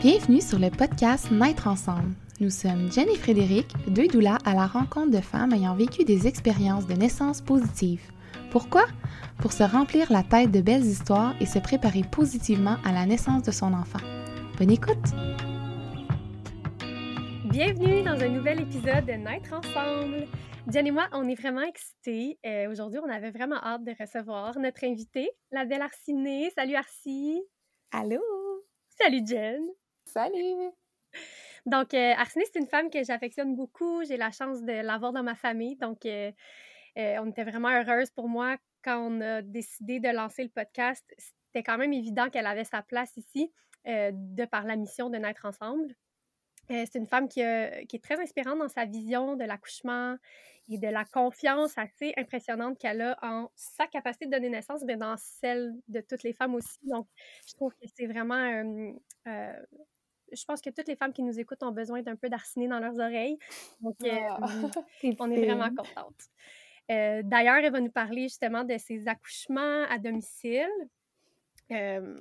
Bienvenue sur le podcast Naître ensemble. Nous sommes Jen et Frédéric, deux doulas à la rencontre de femmes ayant vécu des expériences de naissance positives. Pourquoi? Pour se remplir la tête de belles histoires et se préparer positivement à la naissance de son enfant. Bonne écoute! Bienvenue dans un nouvel épisode de Naître ensemble. Jen et moi, on est vraiment excités. Euh, Aujourd'hui, on avait vraiment hâte de recevoir notre invitée, la belle Arcinée. Salut Arcie! Allô! Salut Jen! Salut! Donc, euh, c'est une femme que j'affectionne beaucoup. J'ai la chance de l'avoir dans ma famille. Donc, euh, euh, on était vraiment heureuse pour moi quand on a décidé de lancer le podcast. C'était quand même évident qu'elle avait sa place ici euh, de par la mission de naître ensemble. C'est une femme qui, qui est très inspirante dans sa vision de l'accouchement et de la confiance assez impressionnante qu'elle a en sa capacité de donner naissance, mais dans celle de toutes les femmes aussi. Donc, je trouve que c'est vraiment... je pense que toutes les femmes qui nous écoutent ont besoin d'un peu d'arciné dans leurs oreilles. Donc, euh, Ah, on est vraiment contente. Euh, D'ailleurs, elle va nous parler justement de ses accouchements à domicile. Euh,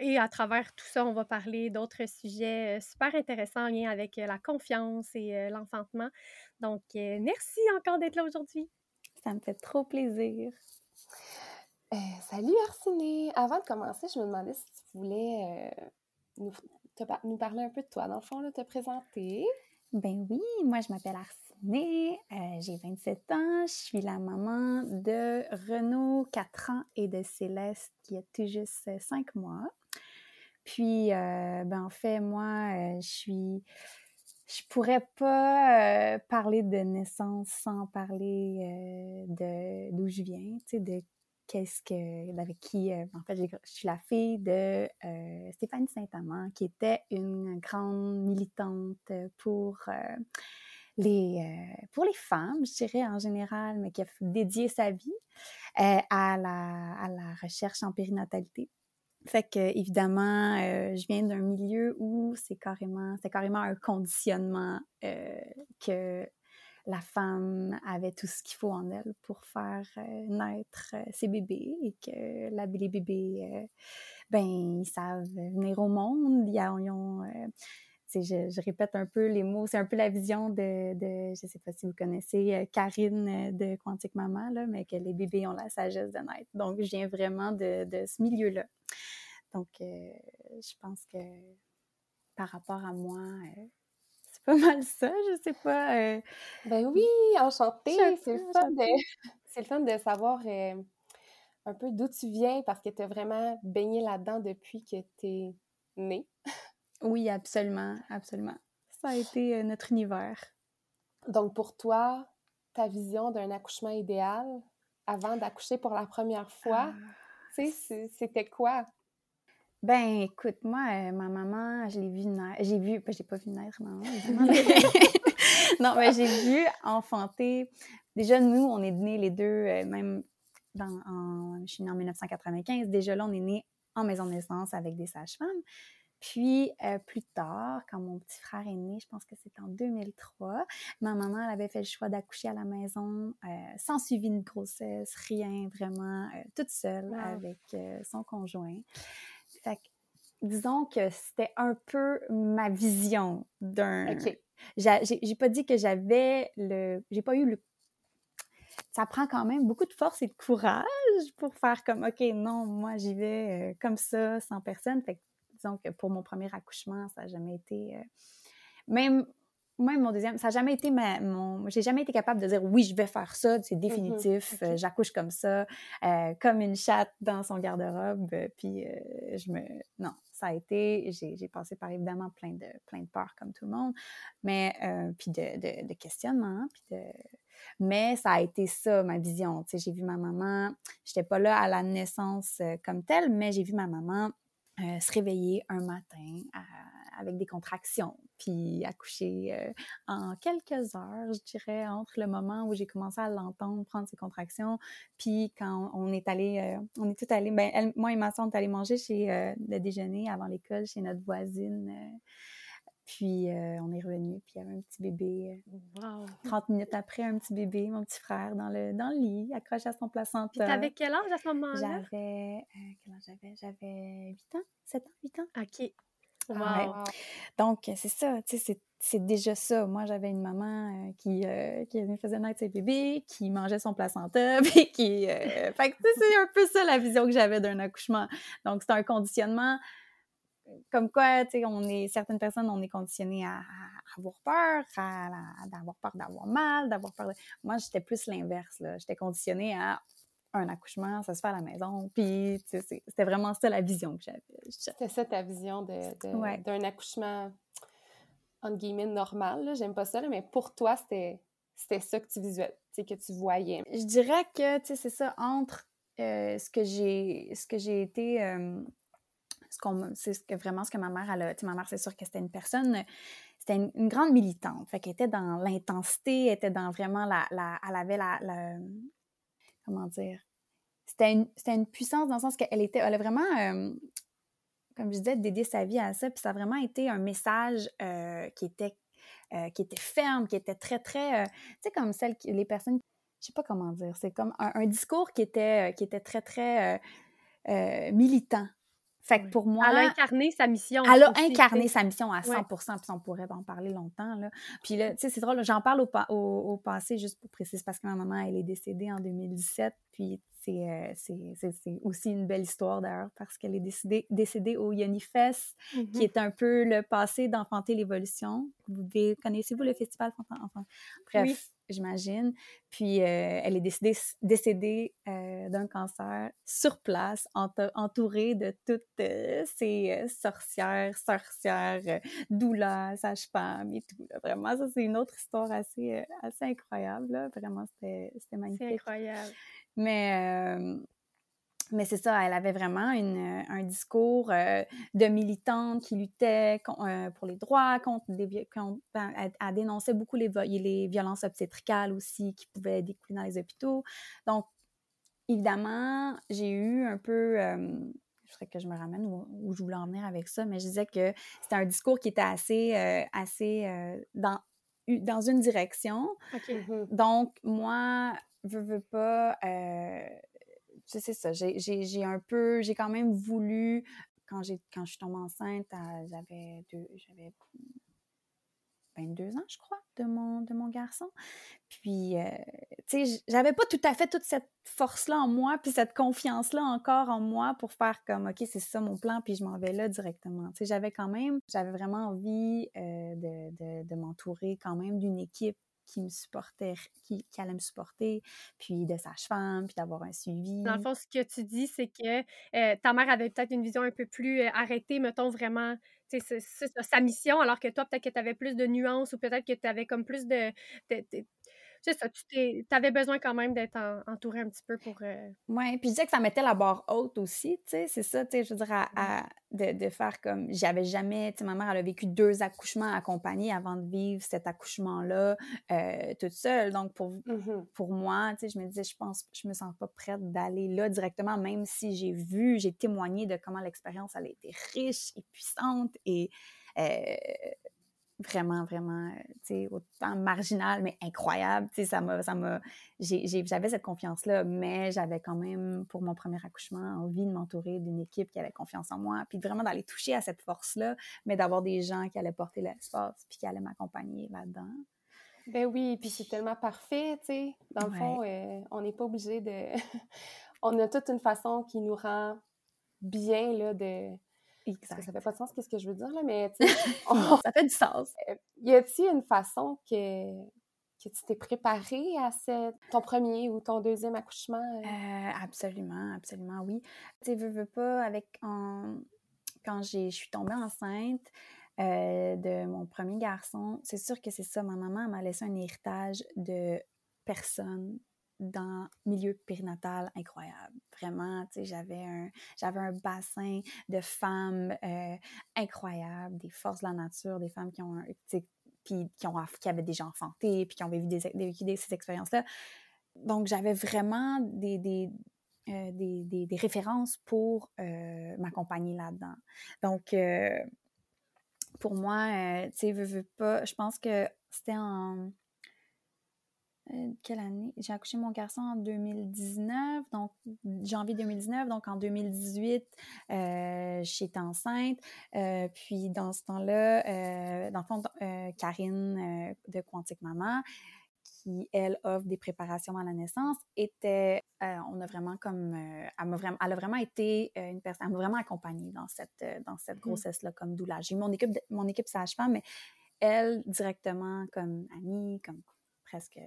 et à travers tout ça, on va parler d'autres sujets euh, super intéressants en lien avec la confiance et euh, l'enfantement. Donc, euh, merci encore d'être là aujourd'hui. Ça me fait trop plaisir. Euh, salut Arciné! Avant de commencer, je me demandais si tu voulais euh, nous, nous parler un peu de toi, dans le fond, là, te présenter. Ben oui, moi je m'appelle Arcinée, euh, j'ai 27 ans, je suis la maman de Renaud, 4 ans, et de Céleste, qui a tout juste 5 mois. Puis, euh, ben en fait, moi, euh, je suis... Je pourrais pas euh, parler de naissance sans parler de d'où je viens, tu sais, de qu'est-ce que, avec qui, euh, en fait, je suis la fille de euh, Stéphanie Saint-Amand, qui était une grande militante pour euh, les, euh, pour les femmes, je dirais en général, mais qui a dédié sa vie à, la, à la recherche en périnatalité. Fait que évidemment, je viens d'un milieu où c'est carrément, c'est carrément un conditionnement que la femme avait tout ce qu'il faut en elle pour faire euh, naître euh, ses bébés et que la, les bébés, euh, ben, ils savent venir au monde. Ils, ont, je, répète un peu les mots, c'est un peu la vision de, je sais pas si vous connaissez Karine de Quantique Maman, là, mais que les bébés ont la sagesse de naître. Donc, je viens vraiment de, de ce milieu-là. Donc, je pense que par rapport à moi, c'est pas mal ça, je sais pas. euh, Ben oui, enchantée! C'est le, fun de... c'est le fun de savoir euh, un peu d'où tu viens parce que tu as vraiment baigné là-dedans depuis que tu es née. Oui, absolument, absolument. Ça a été notre univers. Donc, pour toi, ta vision d'un accouchement idéal avant d'accoucher pour la première fois, Ah. tu sais, c'était quoi? Ben, écoute, moi, euh, ma maman, je l'ai vue naître. J'ai vu, ben, j'ai pas vu naître, maman, non, mais j'ai vu enfanter. Déjà, nous, on est nés les deux, euh, même dans, en, je suis née en 1995. Déjà là, on est nés en maison de naissance avec des sages-femmes. Puis, euh, plus tard, quand mon petit frère est né, je pense que c'était en 2003, ma maman, elle avait fait le choix d'accoucher à la maison, euh, sans suivi de grossesse, rien, vraiment, euh, toute seule Wow. avec son conjoint. Disons que c'était un peu ma vision d'un. J'ai pas dit que j'avais le. J'ai pas eu le. Ça prend quand même beaucoup de force et de courage pour faire comme, OK, non, moi, j'y vais euh, comme ça, sans personne. Fait que, disons que pour mon premier accouchement, ça n'a jamais été. euh, Même. Même mon deuxième, ça n'a jamais été ma, mon. J'ai jamais été capable de dire oui, je vais faire ça, c'est définitif, ok. euh, j'accouche comme ça, euh, comme une chatte dans son garde-robe. euh, puis euh, je me. Non, ça a été. J'ai passé par évidemment plein de, plein de peurs comme tout le monde, mais. euh, puis de, de, de questionnements, puis de. Mais ça a été ça, ma vision. Tu sais, j'ai vu ma maman. J'étais pas là à la naissance comme telle, mais j'ai vu ma maman se réveiller un matin à- avec des contractions, puis accoucher euh, en quelques heures, je dirais, entre le moment où j'ai commencé à l'entendre prendre ses contractions, puis quand on est allé, euh, on est tout allé, ben, elle- moi et ma soeur, on est allé manger chez euh, le déjeuner avant l'école chez notre voisine. euh, puis euh, on est revenu, puis il y avait un petit bébé. euh, Wow. 30 minutes après, un petit bébé, mon petit frère, dans le, dans le lit, accroché à son placenta. T'avais quel âge à ce moment-là? J'avais. euh, quel âge j'avais? J'avais 8 ans, 7 ans, 8 ans. OK. Wow. Donc, c'est ça, tu sais, c'est déjà ça. Moi, j'avais une maman qui, qui faisait naître ses bébés, qui mangeait son placenta, puis qui... fait que, c'est un peu ça la vision que j'avais d'un accouchement. Donc, c'est un conditionnement comme quoi, tu sais, on est, certaines personnes, on est conditionné à, avoir peur, à, d'avoir peur d'avoir mal, d'avoir peur de... Moi, j'étais plus l'inverse, là. J'étais conditionnée à un accouchement, ça se fait à la maison. Puis, c'était vraiment ça la vision que j'avais. C'était ça ta vision de, d'un accouchement, entre guillemets, normal. J'aime pas ça, mais pour toi, c'était, ça que tu visuais, que tu voyais. Je dirais que, tu sais, c'est ça, entre euh, ce que j'ai ce que j'ai été... Euh, c'est ce que vraiment ce que ma mère elle a, ma mère c'est sûr que c'était une personne c'était une, grande militante fait qu'elle était dans l'intensité elle était dans vraiment la, la elle avait la, comment dire c'était une, puissance dans le sens qu'elle était elle a vraiment euh, comme je disais dédié sa vie à ça puis ça a vraiment été un message euh, qui était euh, qui était ferme qui était très très tu sais comme celle les personnes je sais pas comment dire c'est comme un, un, discours qui était qui était très très militant fait que pour moi. Elle a incarné sa mission. Elle a incarné sa mission à 100% puis on pourrait en parler longtemps. Là. Puis là, tu sais, c'est drôle, j'en parle au, au, au, passé juste pour préciser parce que ma maman, elle est décédée en 2017. Puis euh, c'est aussi une belle histoire d'ailleurs parce qu'elle est décédée, décédée au Yonifest, qui mm-hmm. est un peu le passé d'Enfanter l'évolution. Vous connaissez-vous le festival Enfant? Bref, j'imagine. Puis euh, elle est décédée, décédée euh, d'un cancer sur place, entourée de toutes ces sorcières, sorcières, doulas, sages-femmes et tout. Vraiment, ça, c'est une autre histoire assez, assez incroyable. Vraiment, c'était magnifique. C'est incroyable. Mais, mais c'est ça, elle avait vraiment une, un discours de militante qui luttait pour les droits, contre des, ben, elle, dénonçait beaucoup les, les violences obstétricales aussi qui pouvaient découler dans les hôpitaux. Donc, évidemment, j'ai eu un peu je ferais que je me ramène où, je voulais en venir avec ça, mais je disais que c'était un discours qui était assez, assez dans, dans une direction. Mmh Donc, moi, veux, veux pas, euh, c'est ça, j'ai un peu, j'ai quand même voulu, quand, quand je suis tombée enceinte, j'avais j'avais 22 ans, je crois, de mon, de mon garçon. Puis, euh, tu sais, j'avais pas tout à fait toute cette force-là en moi, puis cette confiance-là encore en moi pour faire comme, OK, c'est ça mon plan, puis je m'en vais là directement. Tu sais, j'avais quand même, j'avais vraiment envie euh, de, de, de m'entourer quand même d'une équipe qui me supportait, qui, allait me supporter, puis de sage-femme, puis d'avoir un suivi. Dans le fond, ce que tu dis, c'est que euh, ta mère avait peut-être une vision un peu plus euh, arrêtée, mettons vraiment, c'est sa mission, alors que toi, peut-être que tu avais plus de nuances ou peut-être que tu avais comme plus de c'est ça, tu avais besoin quand même d'être entouré un petit peu pour. Euh oui, puis je disais que ça mettait la barre haute aussi, tu sais, c'est ça, tu sais, je veux dire, mmh. de, faire comme. J'avais jamais, tu sais, ma mère, elle a vécu deux accouchements accompagnés avant de vivre cet accouchement-là euh, toute seule. Donc, pour, mmh pour moi, tu sais, je me disais, je pense, je me sens pas prête d'aller là directement, même si j'ai vu, j'ai témoigné de comment l'expérience, elle a été riche et puissante et. Euh, vraiment, vraiment, euh, tu sais, autant marginal, mais incroyable. Tu sais, ça m'a, ça m'a, j'avais cette confiance-là, mais j'avais quand même, pour mon premier accouchement, envie de m'entourer d'une équipe qui avait confiance en moi, puis vraiment d'aller toucher à cette force-là, mais d'avoir des gens qui allaient porter l'espace, puis qui allaient m'accompagner là-dedans. Ben oui, puis c'est tellement parfait, tu sais. Dans le fond, euh, on n'est pas obligé de... on a toute une façon qui nous rend bien, là, de Exact. Ça fait pas de sens, qu'est-ce que je veux dire, là, mais ça fait du sens. Euh, y a-t-il une façon que, que tu t'es préparée à ton premier ou ton deuxième accouchement? Euh? Euh, absolument, absolument, oui. Tu sais, veux, veux pas, avec, quand je suis tombée enceinte, de mon premier garçon, c'est sûr que c'est ça. Ma maman m'a laissé un héritage de personnes dans milieu périnatal incroyable. Vraiment, tu sais, j'avais un, j'avais un bassin de femmes euh, incroyables, des forces de la nature, des femmes qui ont, puis qui, qui avaient déjà enfanté, puis qui ont vécu, des, des, ces expériences-là. Donc, j'avais vraiment des, des, euh, des, des, références pour euh, m'accompagner là-dedans. Donc, pour moi, tu sais, je pense que c'était en euh, quelle année? J'ai accouché mon garçon en 2019, donc janvier 2019, donc en 2018, j'étais enceinte. puis dans ce temps-là, dans le fond, Karine de Quantique Maman, qui, elle, offre des préparations à la naissance, était, on a vraiment comme, elle, a vraiment, elle a vraiment été une personne, elle m'a vraiment accompagnée dans cette, dans cette mmh. grossesse-là comme doula. J'ai mon équipe, mon équipe sage-femme, mais elle, directement, comme amie, comme presque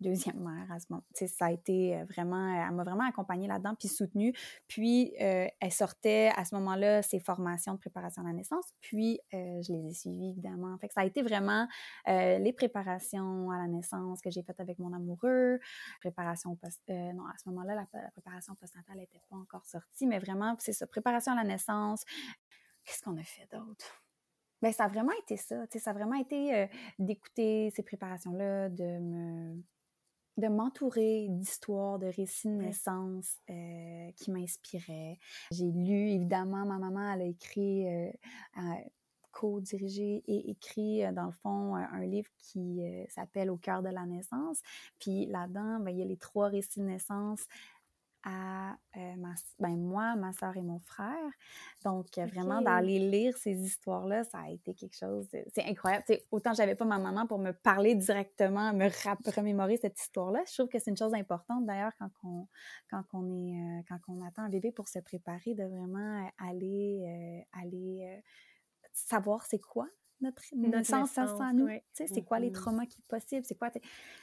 deuxième mère à ce moment. a euh, vraiment, elle m'a vraiment accompagnée là-dedans, puis soutenue. Puis, euh, elle sortait à ce moment-là ses formations de préparation à la naissance, puis euh, je les ai suivies, évidemment. Fait ça a été vraiment les préparations à la naissance que j'ai faites avec mon amoureux, préparation post... non, à ce moment-là, la, préparation postnatale n'était pas encore sortie, mais vraiment, c'est ça, préparation à la naissance. Qu'est-ce qu'on a fait d'autre? Bien, ça a vraiment été ça. Ça a vraiment été d'écouter ces préparations-là, de me de m'entourer d'histoires, de récits de naissance euh, qui m'inspiraient. J'ai lu, évidemment, ma maman, elle a écrit, euh, co-dirigé et écrit, euh, dans le fond, un, livre qui s'appelle Au cœur de la naissance. Puis là-dedans, ben, il y a les trois récits de naissance à euh, ma, ben moi, ma soeur et mon frère. Donc, euh, vraiment, d'aller lire ces histoires-là, ça a été quelque chose. C'est incroyable. T'sais, autant j'avais pas ma maman pour me parler directement, me remémorer cette histoire-là. Je trouve que c'est une chose importante d'ailleurs quand on, quand on est euh, quand on attend un bébé pour se préparer, de vraiment aller, aller savoir c'est quoi notre, naissance à nous. C'est quoi les traumas qui sont possibles? C'est quoi?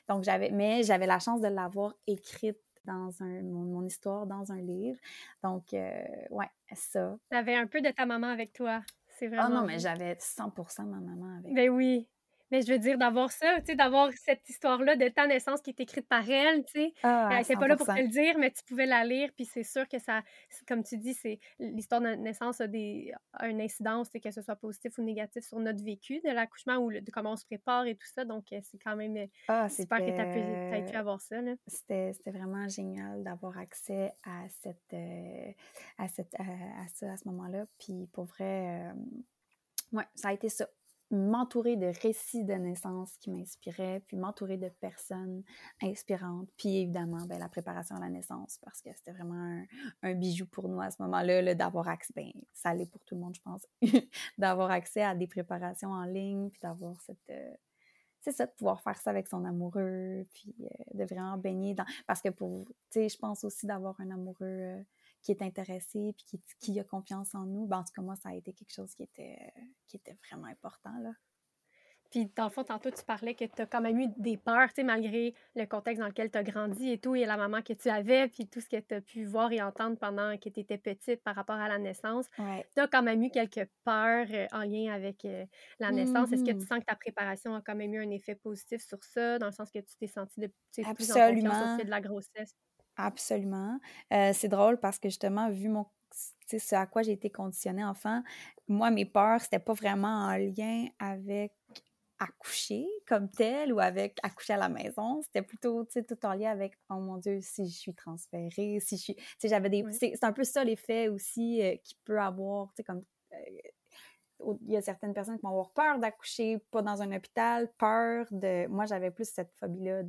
Donc, j'avais, mais j'avais la chance de l'avoir écrite dans un, mon, histoire dans un livre. Donc, euh, ouais, ça. Tu avais un peu de ta maman avec toi. C'est vraiment. Ah non, mais j'avais 100% ma maman avec Ben oui. Mais je veux dire, d'avoir ça, tu sais, d'avoir cette histoire-là de ta naissance qui est écrite par elle, tu sais. Ah, elle n'était pas là pour te le dire, mais tu pouvais la lire, puis c'est sûr que ça, comme tu dis, c'est l'histoire de naissance a, des, a une incidence, que ce soit positif ou négatif sur notre vécu de l'accouchement ou de comment on se prépare et tout ça. Donc, euh, c'est quand même euh, ah, super que tu aies pu, avoir ça. C'était vraiment génial d'avoir accès à, cette, euh, à, cette, à, ça à ce moment-là. Puis, pour vrai, ouais, ça a été ça m'entourer de récits de naissance qui m'inspiraient, puis m'entourer de personnes inspirantes, puis évidemment, ben, la préparation à la naissance, parce que c'était vraiment un, bijou pour nous à ce moment-là, d'avoir accès, ben, ça allait pour tout le monde, je pense, d'avoir accès à des préparations en ligne, puis d'avoir cette... Euh, c'est ça, de pouvoir faire ça avec son amoureux, puis euh, de vraiment baigner dans... Parce que pour, tu sais, je pense aussi d'avoir un amoureux... Euh, qui est intéressé puis qui, qui, a confiance en nous, ben, en tout cas, moi, ça a été quelque chose qui était, qui était vraiment important. Là. Puis, dans le fond, tantôt, tu parlais que tu as quand même eu des peurs, tu sais, malgré le contexte dans lequel tu as grandi et tout, et la maman que tu avais, puis tout ce que tu as pu voir et entendre pendant que tu étais petite par rapport à la naissance. Tu as quand même eu quelques peurs euh, en lien avec euh, la naissance. Est-ce que tu mmh. sens que ta préparation a quand même eu un effet positif sur ça, dans le sens que tu t'es sentie de, plus en confiance au de la grossesse? Absolument. Euh, c'est drôle parce que justement, vu mon ce à quoi j'ai été conditionnée enfant, moi, mes peurs, c'était pas vraiment en lien avec accoucher comme tel ou avec accoucher à la maison. C'était plutôt, tu sais, tout en lien avec, oh mon Dieu, si je suis transférée, si je suis... Tu sais, j'avais des... C'est un peu ça l'effet aussi euh, qui peut avoir, tu sais, comme... Euh, il y a certaines personnes qui vont avoir peur d'accoucher, pas dans un hôpital, peur de... Moi, j'avais plus cette phobie-là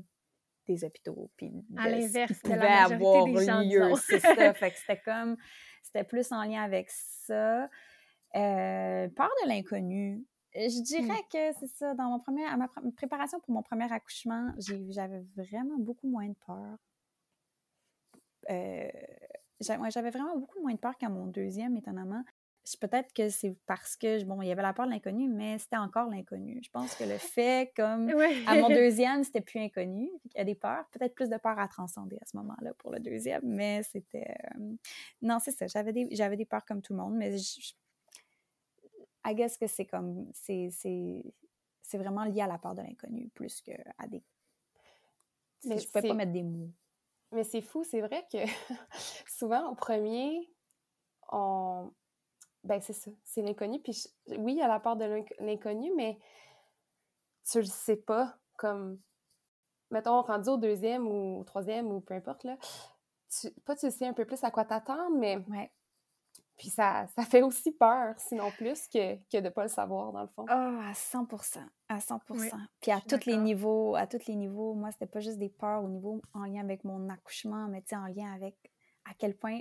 des hôpitaux, puis à l'inverse de la avoir des gens, lieu, c'est ça. Fait que c'était comme, c'était plus en lien avec ça. Euh, peur de l'inconnu. Je dirais mmh. que c'est ça. Dans mon premier, à ma préparation pour mon premier accouchement, j'avais vraiment beaucoup moins de peur. Euh, j'avais vraiment beaucoup moins de peur qu'à mon deuxième, étonnamment peut-être que c'est parce que, bon, il y avait la peur de l'inconnu, mais c'était encore l'inconnu. Je pense que le fait, comme à mon deuxième, c'était plus inconnu. Il y a des peurs, peut-être plus de peur à transcender à ce moment-là pour le deuxième, mais c'était. Euh, non, c'est ça. J'avais des, j'avais des peurs comme tout le monde, mais je, I guess que c'est comme. C'est, c'est, vraiment lié à la peur de l'inconnu plus qu'à des. Mais je ne peux pas mettre des mots. Mais c'est fou, c'est vrai que souvent, au premier, on, ben, c'est ça, c'est l'inconnu. Puis oui, il y a la part de l'inconnu, mais tu le sais pas comme, mettons, rendu au deuxième ou au troisième ou peu importe, là, tu, pas tu sais un peu plus à quoi t'attendre, mais... Ouais. Puis ça, ça fait aussi peur, sinon plus, que, que de ne pas le savoir, dans le fond. Ah, à 100% à 100% Puis à tous les niveaux, à tous les niveaux, moi, c'était pas juste des peurs au niveau en lien avec mon accouchement, mais tu sais, en lien avec à quel point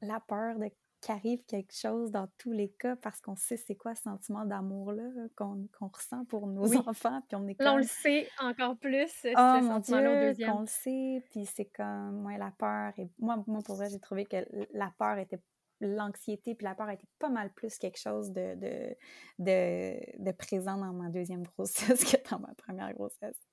la peur de qu'arrive quelque chose dans tous les cas parce qu'on sait c'est quoi ce sentiment d'amour-là qu'on ressent pour nos enfants. Puis on est on le sait encore plus, oh, mon Dieu, qu'on le sait. Puis c'est comme, ouais, la peur. Et moi, moi, pour vrai, j'ai trouvé que la peur était l'anxiété puis la peur était pas mal plus quelque chose de, de, de, de présent dans ma deuxième grossesse que dans ma première grossesse.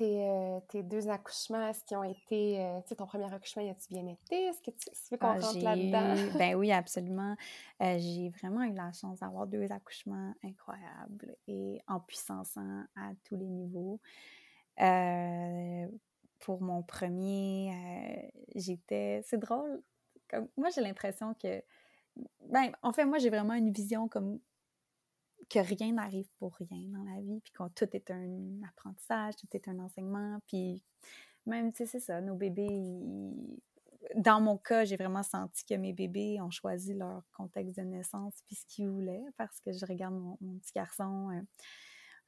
Euh, tes, deux accouchements, est-ce qu'ils ont été. Euh, tu sais, ton premier accouchement, a-tu bien été? Est-ce que tu, veux qu'on ah, rentre là-dedans? ben oui, absolument. Euh, j'ai vraiment eu la chance d'avoir deux accouchements incroyables et en puissance à tous les niveaux. pour mon premier, j'étais. C'est drôle. Comme, moi, j'ai l'impression que. Ben, en fait, moi, j'ai vraiment une vision comme que rien n'arrive pour rien dans la vie, puis que tout est un apprentissage, tout est un enseignement, puis même, tu sais, c'est ça, nos bébés, dans mon cas, j'ai vraiment senti que mes bébés ont choisi leur contexte de naissance, puis ce qu'ils voulaient, parce que je regarde mon, petit garçon, euh,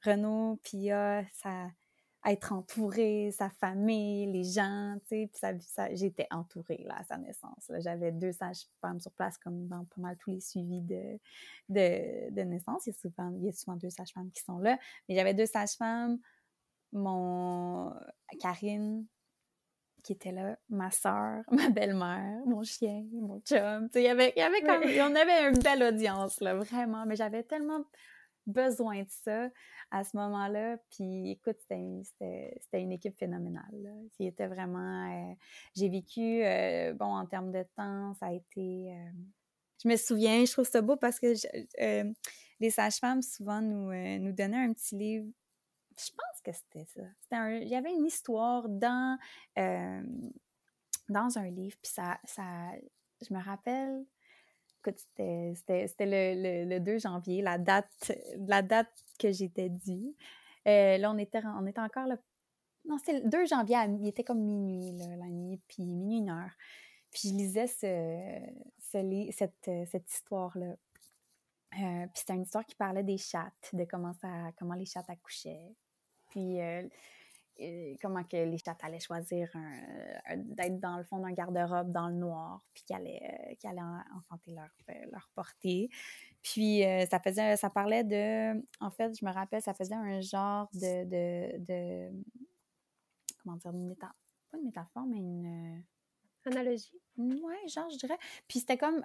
Renaud, puis ça être entourée, sa famille, les gens, tu sais, puis j'étais entourée là, à sa naissance. J'avais deux sages-femmes sur place, comme dans pas mal tous les suivis de, de, naissance. Il y, a souvent, il y a souvent deux sages-femmes qui sont là. Mais j'avais deux sages-femmes, mon Karine, qui était là, ma soeur, ma belle-mère, mon chien, mon chum. Tu sais, il y avait, il y avait comme, on avait une belle audience, là, vraiment. Mais j'avais tellement besoin de ça à ce moment-là. Puis écoute, c'était une équipe phénoménale. Vraiment. Euh, j'ai vécu, euh, bon, en termes de temps, ça a été. Euh, je me souviens, je trouve ça beau parce que les sages-femmes, souvent, nous, nous donnaient un petit livre. Je pense que c'était ça. il y avait une histoire dans, dans un livre, puis ça, ça. Je me rappelle c'était le, le, 2 janvier, la date, la date que j'étais due. Euh, là, on était, on était encore là. Non, c'était le 2 janvier, il était comme minuit, là, la nuit, puis minuit, une heure. Puis je lisais ce, cette, cette histoire-là. Euh, puis c'était une histoire qui parlait des chattes, de comment, ça, comment les chattes accouchaient. Puis euh, comment que les chattes allaient choisir d'être dans le fond d'un garde-robe dans le noir, puis qu'ils allaient, qu allaient enfanter leur, euh, leur portée. Puis euh, ça faisait, ça parlait de, en fait, je me rappelle, ça faisait un genre de, de, de comment dire, une métaphore, pas une métaphore, mais une... Analogie? Ouais, genre, je dirais. Puis c'était comme,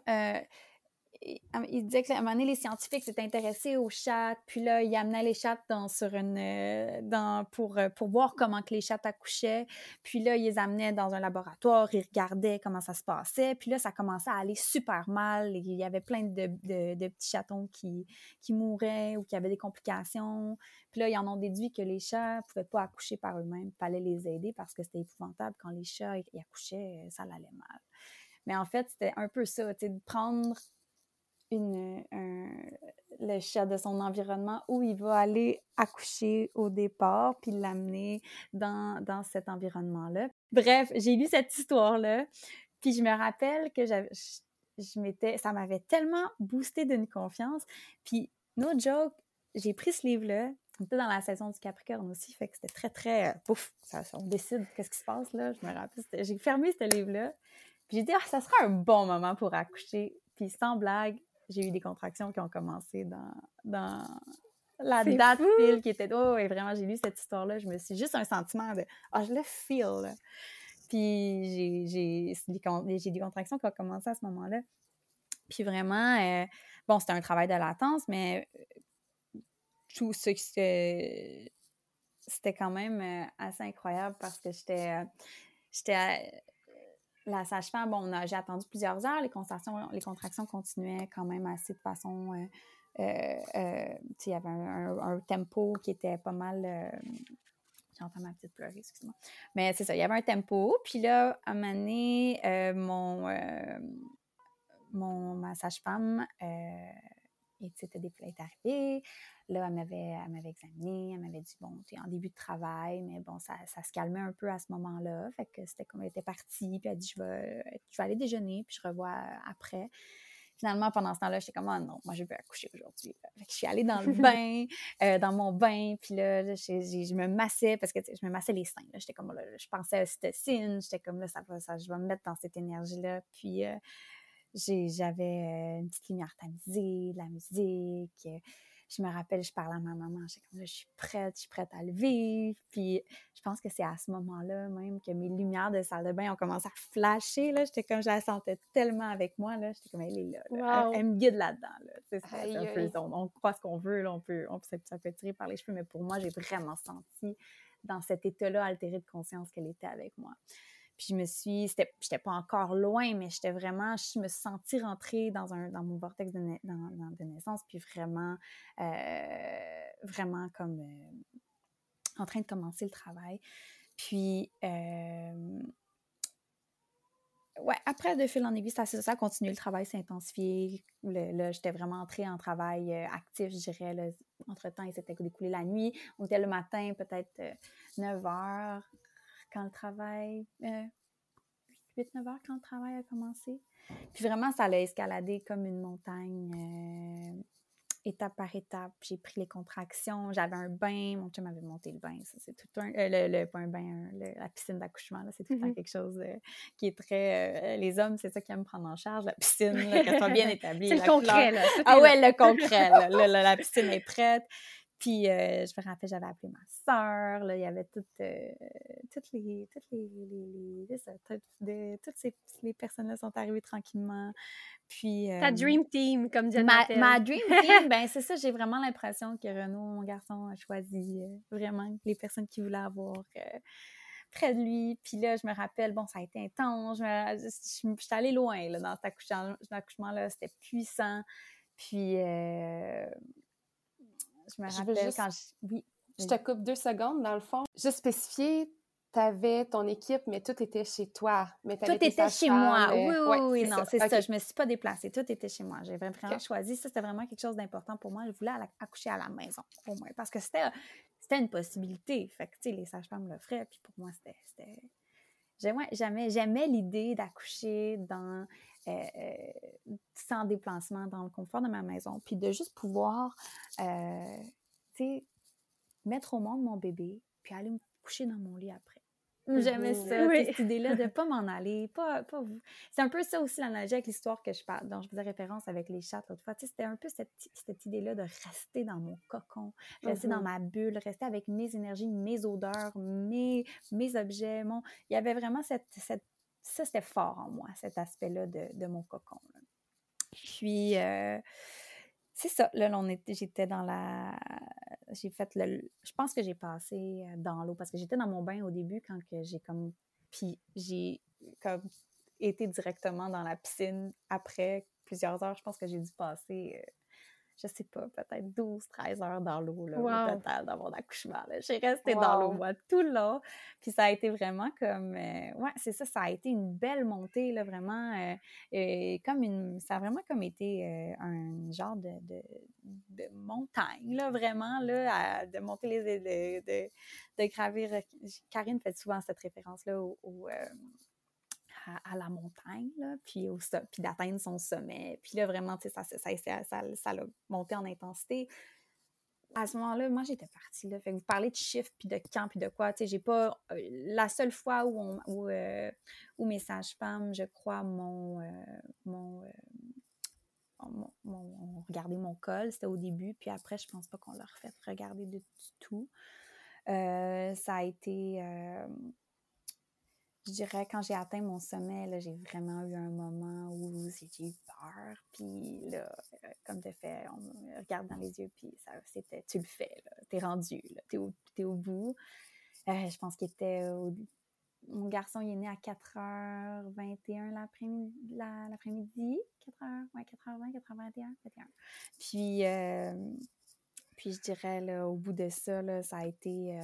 il disait qu'à un moment donné, les scientifiques s'étaient intéressés aux chattes, puis là, il amenait les chattes dans, sur une, euh, dans, pour, euh, pour voir comment que les chattes accouchaient. Puis là, il les amenait dans un laboratoire, ils regardaient comment ça se passait. Puis là, ça commençait à aller super mal. Il y avait plein de, de, petits chatons qui, qui mouraient ou qui avaient des complications. Puis là, ils en ont déduit que les chats ne pouvaient pas accoucher par eux-mêmes. Il fallait les aider parce que c'était épouvantable. Quand les chats accouchaient, ça allait mal. Mais en fait, c'était un peu ça, de prendre une, le chat de son environnement où il va aller accoucher au départ, puis l'amener dans, dans cet environnement-là. Bref, j'ai lu cette histoire-là, puis je me rappelle que j'avais, je, m'étais, ça m'avait tellement boosté d'une confiance. Puis, no joke, j'ai pris ce livre-là. On était dans la saison du Capricorne aussi, fait que c'était très, très, pouf, ça, on décide qu'est-ce qui se passe là. Je me rappelle, j'ai fermé ce livre-là. Puis j'ai dit, ah, ça sera un bon moment pour accoucher. Puis sans blague, j'ai eu des contractions qui ont commencé dans, dans la date file qui était. Oh, et vraiment, j'ai lu cette histoire-là. Je me suis juste un sentiment de Ah, je le feel. Puis j'ai des contractions qui ont commencé à ce moment-là. Puis vraiment, euh, bon, c'était un travail de latence, mais euh, tout ce qui c'était quand même euh, assez incroyable parce que j'étais j'étais la sage-femme, bon, j'ai attendu plusieurs heures, les contractions, les contractions continuaient quand même assez de façon. Euh, euh, euh il y avait un, tempo qui était pas mal. J'entends ma petite pleurer, excuse-moi. Mais c'est ça, il y avait un tempo. Puis là, à un moment donné, mon, mon, ma sage-femme, et c'était des est arrivée. Là, elle m'avait, elle m'avait examiné, elle m'avait dit Bon, tu es en début de travail, mais bon, ça, ça, se calmait un peu à ce moment-là. Fait que c'était comme elle était partie, puis elle a dit je vais, je vais aller déjeuner, puis je revois après. finalement, pendant ce temps-là, j'étais comme, oh non, moi, je vais accoucher aujourd'hui. Je suis allée dans le bain, euh, dans mon bain, puis là, je, me massais, parce que je me massais les seins. J'étais comme, là, je pensais à ocytocine, j'étais comme, là, ça ça, je vais me mettre dans cette énergie-là. Puis, euh, j'avais euh, une petite lumière tamisée, de la musique je me rappelle, je parlais à ma maman, j'étais comme là, je suis prête, je suis prête à le vivre. Puis je pense que c'est à ce moment-là même que mes lumières de salle de bain ont commencé à flasher. Là. J'étais comme, je la sentais tellement avec moi. Là. J'étais comme, elle est là. Elle, me guide là-dedans. Là. C'est ça, on, croit ce qu'on veut, là. on peut, on, ça, ça peut tirer par les cheveux, mais pour moi, j'ai vraiment senti dans cet état-là altéré de conscience qu'elle était avec moi. Puis je me suis, j'étais pas encore loin, mais j'étais vraiment, je me suis rentrer dans, un, dans mon vortex de, naissance, puis vraiment, euh, vraiment comme euh, en train de commencer le travail. Puis, euh, ouais, après, de fil en aiguille, ça, ça a continué, le travail s'est intensifié. là, j'étais vraiment entrée en travail actif, je dirais. Entre-temps, il s'était découlé la nuit. On était le matin, peut-être 9 heures quand le travail, 8-9 euh, heures quand le travail a commencé. Puis vraiment, ça allait escalader comme une montagne, euh, étape par étape. J'ai pris les contractions, j'avais un bain, mon chum m'avait monté le bain. Ça, c'est tout un. Euh, le, pas un bain, la piscine d'accouchement, c'est tout le temps mm-hmm. quelque chose qui est très. les hommes, c'est ça qui aiment prendre en charge, la piscine, qu'elle soit bien établie. c'est le concret, là. Ah ouais, le concret, la piscine est prête. Puis euh, je me rappelle, j'avais appelé ma soeur, là, il y avait toutes, euh, toutes les, toutes les, les, les toutes, ces, les personnes-là sont arrivées tranquillement. Puis, Ta euh, dream team, comme Dieu ma, ma dream team, ben c'est ça, j'ai vraiment l'impression que Renaud, mon garçon, a choisi vraiment les personnes qu'il voulait avoir près de lui. Puis là, je me rappelle, bon, ça a été intense. Je, je, suis allée loin là, dans cet accouchement-là. C'était puissant. Puis, je me rappelle quand je... Oui. Je te coupe deux secondes. Dans le fond, juste spécifier, tu avais ton équipe, mais tout était chez toi. Mais tout était chez moi. Oui, oui, oui. Non, c'est ça. Je me suis pas déplacée. Tout était chez moi. J'ai vraiment choisi. Ça, c'était vraiment quelque chose d'important pour moi. Je voulais accoucher à la maison, au moins. Parce que c'était une possibilité. Fait que, tu sais, les sages-femmes le feraient. Puis pour moi, c'était... J'aimais l'idée d'accoucher dans euh, euh, sans déplacement, dans le confort de ma maison, puis de juste pouvoir, euh, tu sais, mettre au monde mon bébé, puis aller me coucher dans mon lit après. J'aimais ça, cette idée-là de ne pas m'en aller, pas, pas vous. C'est un peu ça aussi l'analogie avec l'histoire que je parle, dont je faisais référence avec les chats l'autre fois. C'était un peu cette, cette idée-là de rester dans mon cocon, rester dans ma bulle, rester avec mes énergies, mes odeurs, mes, mes objets. Mon... Il y avait vraiment cette, cette ça, c'était fort en moi, cet aspect-là de, mon cocon. Puis, euh, c'est ça. Là, on j'étais dans la. J'ai fait le. Je pense que j'ai passé euh, dans l'eau parce que j'étais dans mon bain au début quand j'ai comme. Puis, j'ai comme été directement dans la piscine après plusieurs heures. Je pense que j'ai dû passer euh, je sais pas, peut-être 12, 13 heures dans l'eau, là, au total, dans mon accouchement. J'ai resté dans l'eau, moi, tout le long. Puis ça a été vraiment comme, euh, ouais, c'est ça, ça a été une belle montée, là, vraiment, euh, comme une, ça a vraiment comme été euh, un genre de, de, montagne, là, vraiment, là, de monter les, de, de, de gravir. Karine fait souvent cette référence-là au, à, la montagne, là, puis, au, puis d'atteindre son sommet. Puis là, vraiment, ça, ça, ça, ça, a monté en intensité. À ce moment-là, moi, j'étais partie. Là. Fait que vous parlez de chiffres, puis de camp, puis de quoi. Tu sais, j'ai pas... Euh, la seule fois où, on, où, euh, où mes sages-femmes, je crois, m'ont... Euh, mon, regardé mon col, c'était au début, puis après, je pense pas qu'on leur fait regarder du tout. ça a été je dirais, quand j'ai atteint mon sommet, j'ai vraiment eu un moment où j'ai eu peur. Puis là, euh, comme de fait, on me regarde dans les yeux, puis ça, c'était, tu le fais, t'es rendu, t'es au, es au bout. Euh, je pense qu'il était Mon garçon, il est né à 4h21 l'après-midi, l'après-midi 4h, ouais, 4h20, 4h21, 21. Puis, euh, je dirais, là, au bout de ça, ça a été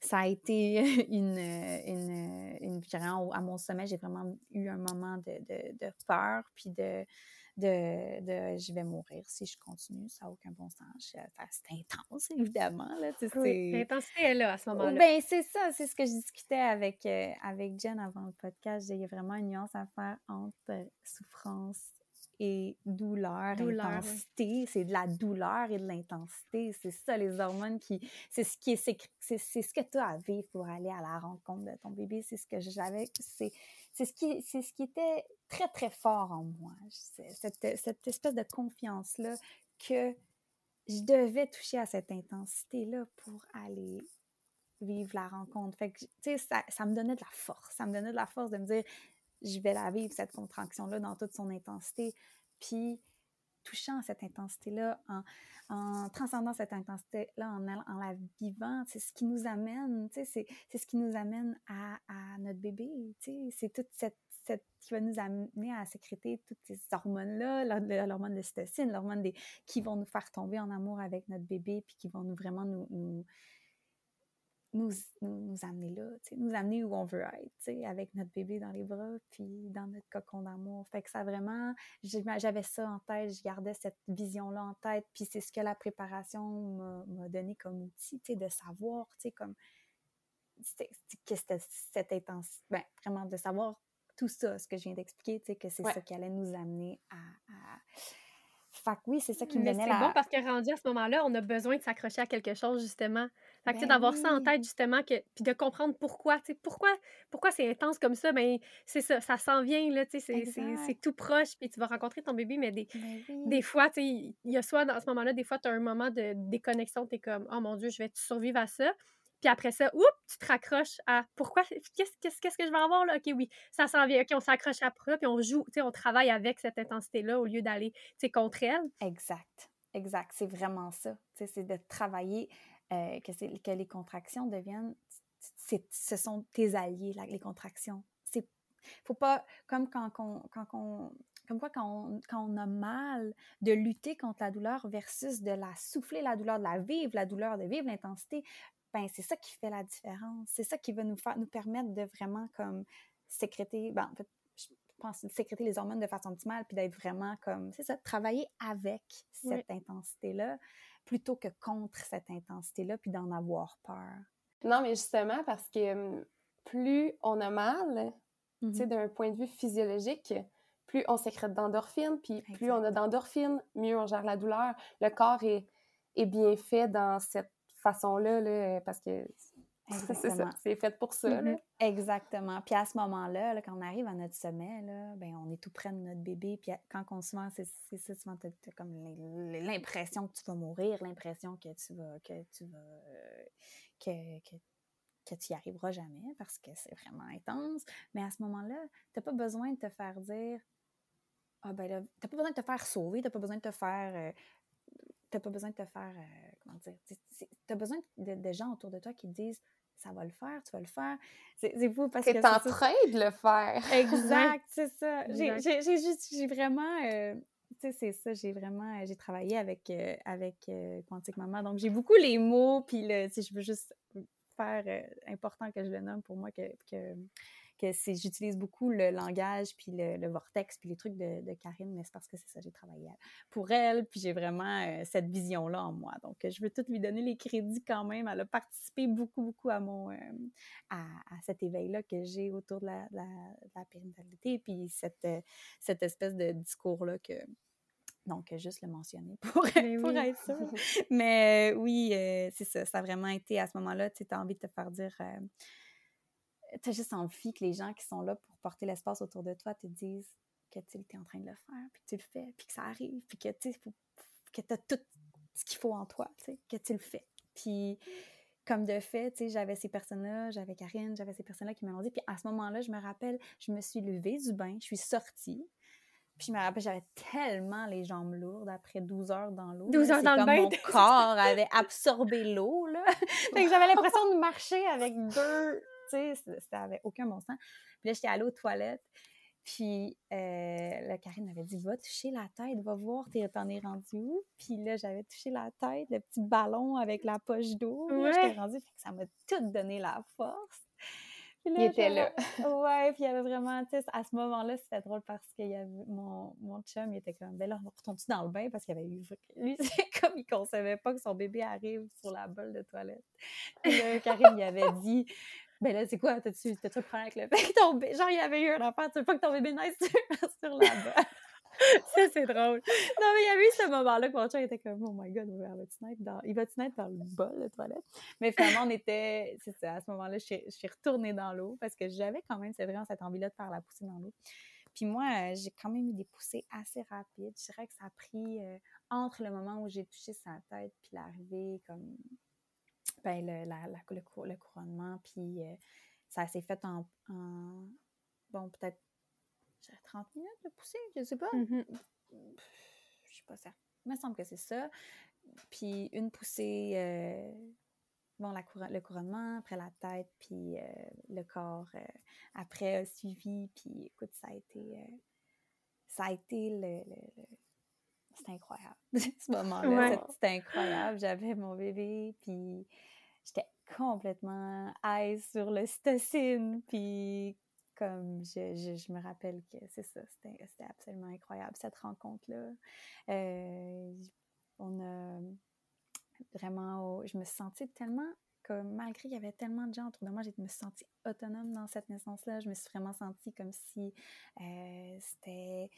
ça a été une, une, une à mon sommet, j'ai vraiment eu un moment de, de, peur, puis de, de, de, je vais mourir si je continue, ça n'a aucun bon sens. C'est intense, évidemment. Là, l'intensité est là à ce moment-là. Ben, c'est ça, c'est ce que je discutais avec, euh, avec Jen avant le podcast. Il y a vraiment une nuance à faire entre souffrance et douleur, intensité. C'est de la douleur et de l'intensité. C'est ça, les hormones qui. C'est ce qui est. C'est ce que tu as à vivre pour aller à la rencontre de ton bébé. C'est ce que j'avais. C'est ce, qui, ce qui était très, très fort en moi. Cette, cette espèce de confiance-là que je devais toucher à cette intensité-là pour aller vivre la rencontre. Fait que, tu sais, ça, ça, me donnait de la force. Ça me donnait de la force de me dire, je vais la vivre, cette contraction-là, dans toute son intensité. Puis, touchant cette intensité-là, en, en, transcendant cette intensité-là, en, la vivant, c'est ce qui nous amène, à, notre bébé, c'est toute cette, qui va nous amener à sécréter toutes ces hormones-là, l'hormone de cytocine, l'hormone des, qui vont nous faire tomber en amour avec notre bébé, puis qui vont nous vraiment nous nous, nous, amener là, nous amener où on veut être, avec notre bébé dans les bras, puis dans notre cocon d'amour. Fait que ça vraiment, j'avais ça en tête, je gardais cette vision-là en tête, puis c'est ce que la préparation m'a donné comme outil, de savoir, tu sais, comme, que c'était cette intensité, ben, vraiment de savoir tout ça, ce que je viens d'expliquer, tu sais, que c'est ça qui allait nous amener à fait que oui, c'est ça qui me donnait la... C'est bon parce que rendu à ce moment-là, on a besoin de s'accrocher à quelque chose, justement. Fait que, ben d'avoir ça en tête, justement, que, puis de comprendre pourquoi, tu sais, pourquoi, pourquoi c'est intense comme ça, ben c'est ça, ça s'en vient, là, tu sais, c'est tout proche, puis tu vas rencontrer ton bébé, mais des, ben des fois, tu sais, il y a soit, dans ce moment-là, des fois, tu as un moment de déconnexion, tu es comme, oh mon Dieu, je vais survivre à ça. Puis après ça, oups, tu te raccroches à pourquoi, qu'est-ce, qu'est-ce, que je vais avoir là? OK, oui, ça s'en vient. OK, on s'accroche après, puis on joue, tu sais, on travaille avec cette intensité-là au lieu d'aller, tu sais, contre elle. Exact, exact. C'est vraiment ça. Tu sais, c'est de travailler, euh, que, les contractions deviennent, ce sont tes alliés, là, les contractions. C'est, faut pas, comme quand, quand, quand comme quoi quand on, quand on, a mal, de lutter contre la douleur versus de la souffler la douleur, de la vivre, la douleur, de vivre l'intensité, ben c'est ça qui fait la différence. C'est ça qui va nous faire, nous permettre de vraiment comme sécréter, ben, en fait, je pense sécréter les hormones de façon optimale, puis d'être vraiment comme, c'est ça, travailler avec cette intensité-là, plutôt que contre cette intensité-là, puis d'en avoir peur. Non, mais justement, parce que plus on a mal, tu sais, mmh d'un point de vue physiologique, plus on sécrète d'endorphines, puis plus on a d'endorphines, mieux on gère la douleur. Le corps est, est bien fait dans cette façon-là, là, parce que c'est fait pour ça. Mm-hmm. Exactement. Puis à ce moment-là, quand on arrive à notre sommet, là, ben, on est tout près de notre bébé. Puis quand on se c'est ça, souvent, tu as, comme l'impression que tu vas mourir, l'impression que tu vas, que tu vas, euh, que, que, que tu n'y arriveras jamais parce que c'est vraiment intense. Mais à ce moment-là, tu n'as pas besoin de te faire dire, ah ben là, tu n'as pas besoin de te faire sauver, tu n'as pas besoin de te faire euh, t'as pas besoin de te faire, euh, comment dire, t'as besoin de, gens autour de toi qui te disent ça va le faire, tu vas le faire. C'est fou parce que. T'es en train de le faire. Exact, c'est ça. J'ai juste, j'ai vraiment. Euh, tu sais, c'est ça, j'ai vraiment, j'ai travaillé avec, euh, avec Quantique Maman, donc j'ai beaucoup les mots, puis le, je veux juste faire important que je le nomme pour moi, que, que que j'utilise beaucoup le langage, puis le, vortex, puis les trucs de, de Karine, mais c'est parce que c'est ça, j'ai travaillé pour elle, puis j'ai vraiment euh, cette vision-là en moi. Donc, je veux tout lui donner les crédits quand même. Elle a participé beaucoup, beaucoup à mon, euh, à, cet éveil-là que j'ai autour de la, la, la périnatalité, puis cette, euh, cette espèce de discours-là que, donc, juste le mentionner pour, pour être sûr. Mais oui, c'est ça. Ça a vraiment été à ce moment-là, tu as envie de te faire dire tu as juste envie que les gens qui sont là pour porter l'espace autour de toi te disent que tu es en train de le faire, puis que tu le fais, puis que ça arrive, puis que tu as tout ce qu'il faut en toi, que tu le fais. Puis, comme de fait, j'avais ces personnes-là, j'avais Karine, j'avais ces personnes-là qui m'ont dit. Puis à ce moment-là, je me rappelle, je me suis levée du bain, je suis sortie. Puis je me rappelle, j'avais tellement les jambes lourdes après 12 heures dans l'eau. 12 heures dans le bain. Mon corps avait absorbé l'eau, là. que j'avais l'impression de marcher avec deux ça n'avait aucun bon sens. Puis là, j'étais allée aux toilettes. Puis euh, la Karine m'avait dit Va toucher la tête, va voir, t'en es rendu où? Puis là, j'avais touché la tête, le petit ballon avec la poche d'eau. Ouais. J'étais rendue, fait que ça m'a tout donné la force. il était là. Ouais, puis il y avait vraiment, tu sais, à ce moment-là, c'était drôle parce que y avait mon, mon chum, il était comme, ben là, on retourne-tu dans le bain? Parce qu'il avait eu. Lui, c'est comme il concevait pas que son bébé arrive sur la bolle de toilette. Puis là, Karine, il avait dit, ben là, c'est quoi? T'as-tu un problème avec le fait que ton bébé... Genre, il y avait eu un enfant, tu veux pas que ton bébé naisse sur, la bas? ça, c'est drôle. Non, mais il y a eu ce moment-là que mon chat était comme, oh my god, il va-tu naître dans, il va naître dans le bol de toilette? Mais finalement, on était, c'est à ce moment-là, je suis, retournée dans l'eau parce que j'avais quand même, c'est vraiment cette envie-là de faire la poussée dans l'eau. Puis moi, j'ai quand même eu des poussées assez rapides. Je dirais que ça a pris euh, entre le moment où j'ai touché sa tête puis l'arrivée, comme, ben, le, la, le, couronnement, puis euh, ça s'est fait en, en bon, peut-être 30 minutes de poussée, je sais pas. Mm-hmm. Je suis pas certaine. Il me semble que c'est ça. Puis une poussée, euh, bon, la le couronnement, après la tête, puis euh, le corps après suivi. Puis écoute, ça a été, ça a été le, c'était incroyable. ce moment-là, c'était incroyable. J'avais mon bébé, puis j'étais complètement high sur le stocine, puis comme je, je, me rappelle que c'est ça, c'était absolument incroyable cette rencontre-là. Euh, on a vraiment, je me sentais tellement comme malgré qu'il y avait tellement de gens autour de moi, je me suis sentie autonome dans cette naissance-là. Je me suis vraiment sentie comme si euh, c'était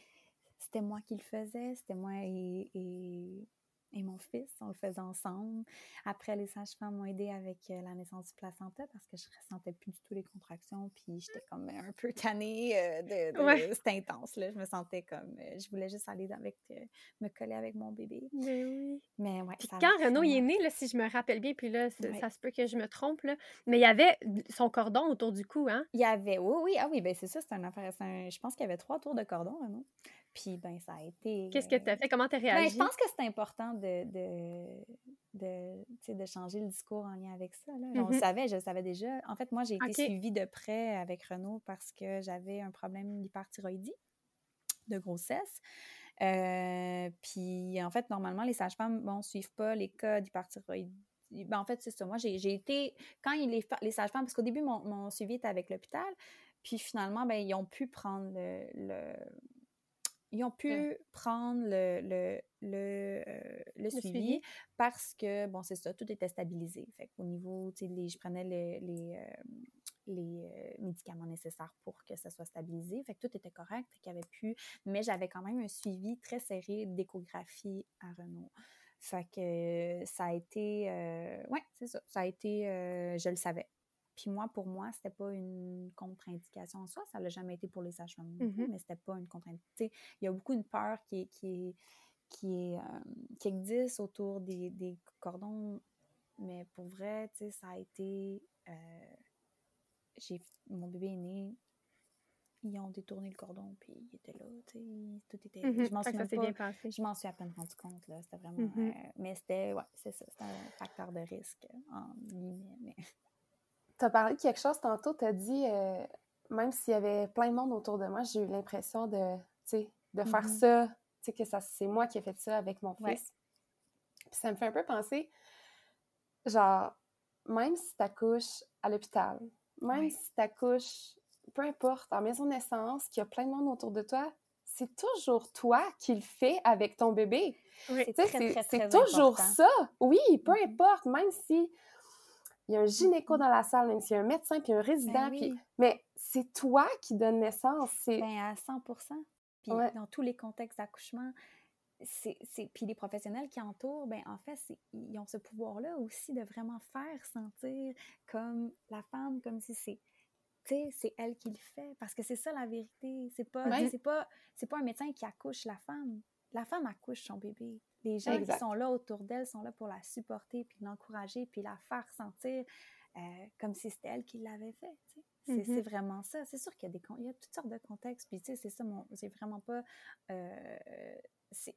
c'était moi qui le faisais, c'était moi et, et et mon fils. On le faisait ensemble. Après, les sages-femmes m'ont aidé avec euh, la naissance du placenta parce que je ressentais plus du tout les contractions. Puis j'étais comme un peu tannée euh, de, C'était intense. Là. Je me sentais comme. Euh, je voulais juste aller avec, me coller avec mon bébé. Mais oui. Mais ouais. Puis quand Renaud est né, là, si je me rappelle bien, puis là, ça se peut que je me trompe, là, mais il y avait son cordon autour du cou, hein? Il y avait. Oui, oui. Ah oui, ben c'est ça. C'est un affaire. je pense qu'il y avait trois tours de cordon, Renaud. Puis, ben, ça a été. Qu'est-ce que tu as fait? Comment tu as réagi? Ben, je pense que c'est important de, de, de, de, changer le discours en lien avec ça. Là. On le mm-hmm. savait, je le savais déjà. En fait, moi, j'ai été suivie de près avec Renaud parce que j'avais un problème d'hyperthyroïdie de grossesse. Euh, puis, en fait, normalement, les sages-femmes ne suivent pas les cas d'hyperthyroïdie. Ben, en fait, c'est ça. Moi, j'ai été. Quand les, les sages-femmes, parce qu'au début, mon, mon, suivi était avec l'hôpital, puis finalement, ben, ils ont pu prendre le ils ont pu prendre le, le, le, euh, le, suivi, parce que, bon, c'est ça, tout était stabilisé. Fait qu'au niveau, tu sais, je prenais les, les, euh, les euh, médicaments nécessaires pour que ça soit stabilisé. Fait que tout était correct, fait qu'il y avait plus... Mais j'avais quand même un suivi très serré d'échographie à Renault. Fait que ça a été... ouais, c'est ça. Ça a été... je le savais. Puis moi, pour moi, c'était pas une contre-indication en soi. Ça l'a jamais été pour les sages-femmes, mmh mais c'était pas une contre-indication. Il y a beaucoup de peur qui, qui, qui, est, euh, qui existe autour des, des, cordons, mais pour vrai, ça a été... Euh, mon bébé est né, ils ont détourné le cordon, puis il était là, tu sais, tout était... Mmh je m'en suis Je m'en suis à peine rendu compte, là, c'était vraiment... Mmh euh, mais c'était, ouais, c'est ça, c'était un facteur de risque, en guillemets, mais... Tu as parlé de quelque chose tantôt, tu as dit, euh, même s'il y avait plein de monde autour de moi, j'ai eu l'impression de, de faire mm-hmm. ça, que ça, c'est moi qui ai fait ça avec mon fils. Puis ça me fait un peu penser, genre, même si tu accouches à l'hôpital, même si tu accouches, peu importe, en maison de naissance, qu'il y a plein de monde autour de toi, c'est toujours toi qui le fais avec ton bébé. c'est toujours ça. Oui, peu mm-hmm. importe, même si il y a un gynéco dans la salle, même s'il y a un médecin, puis un résident. Ben mais c'est toi qui donnes naissance. Ben à 100 Puis dans tous les contextes d'accouchement, c'est, puis les professionnels qui entourent, ben en fait, ils ont ce pouvoir-là aussi de vraiment faire sentir comme la femme, comme si c'est c'est elle qui le fait. Parce que c'est ça la vérité. C'est pas c'est pas c'est pas un médecin qui accouche la femme la femme accouche son bébé les gens qui sont là autour d'elle sont là pour la supporter, puis l'encourager, puis la faire sentir euh, comme si c'était elle qui l'avait fait. C'est mm-hmm. vraiment ça. C'est sûr qu'il y a des il y a toutes sortes de contextes, puis c'est ça, c'est vraiment pas... Euh,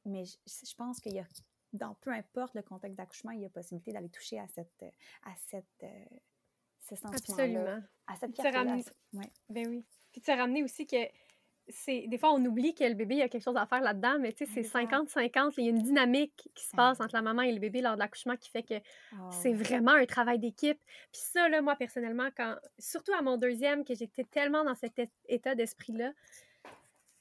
mais je, pense qu'il y a, dans peu importe le contexte d'accouchement, il y a possibilité d'aller toucher à cette... À cette euh, ce sentiment-là. À cette ouais. Ben oui. Puis tu as ramené aussi que c'est des fois on oublie que le bébé il y a quelque chose à faire là-dedans mais tu sais c'est 50-50 il y a une dynamique qui se passe entre la maman et le bébé lors de l'accouchement qui fait que c'est oh. vraiment un travail d'équipe. Puis ça là moi personnellement quand surtout à mon deuxième que j'étais tellement dans cet état d'esprit là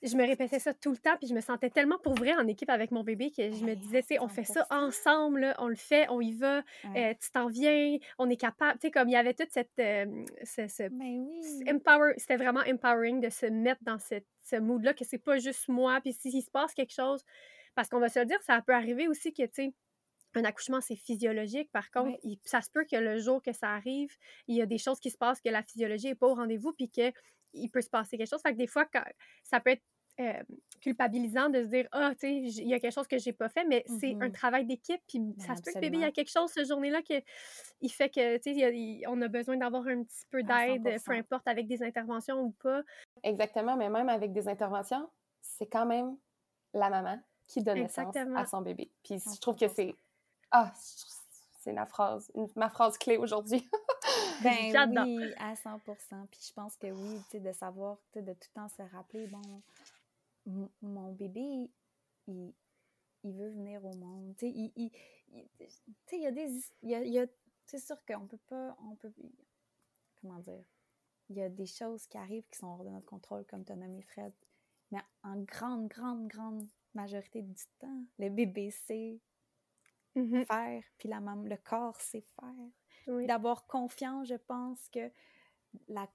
je me répétais ça tout le temps, puis je me sentais tellement pour vrai en équipe avec mon bébé que je me disais, tu sais, on fait ça ensemble, on le fait, on y va, euh, tu t'en viens, on est capable. Tu sais, comme il y avait toute cette. Euh, ce, empower, c'était vraiment empowering de se mettre dans cette, ce mood-là, que c'est pas juste moi, puis s'il se passe quelque chose, parce qu'on va se le dire, ça peut arriver aussi que, tu sais, un accouchement, c'est physiologique. Par contre, ça se peut que le jour que ça arrive, il y a des choses qui se passent, que la physiologie n'est pas au rendez-vous, puis qu'il peut se passer quelque chose. Fait que des fois, ça peut être euh, culpabilisant de se dire ah tu sais il y a quelque chose que j'ai pas fait mais c'est un mmh travail d'équipe puis ça se peut que bébé il y a quelque chose ce journée-là qui il fait que tu sais on a besoin d'avoir un petit peu d'aide peu importe avec des interventions ou pas. Exactement mais même avec des interventions c'est quand même la maman qui donne naissance à son bébé. Puis je trouve que c'est ah c'est la phrase ma phrase clé aujourd'hui. Ben oui à 100 puis je pense que oui tu sais de savoir de tout le temps se rappeler bon mon bébé, il, il, veut venir au monde. Tu sais, il, il, il, y a des. Il y a, c'est sûr qu'on peut pas. On peut, comment dire? Il y a des choses qui arrivent qui sont hors de notre contrôle, comme as nommé Fred. Mais en grande, grande, grande majorité du temps, le bébé sait mm-hmm. faire, puis la maman, le corps sait faire. D'avoir confiance, je pense que la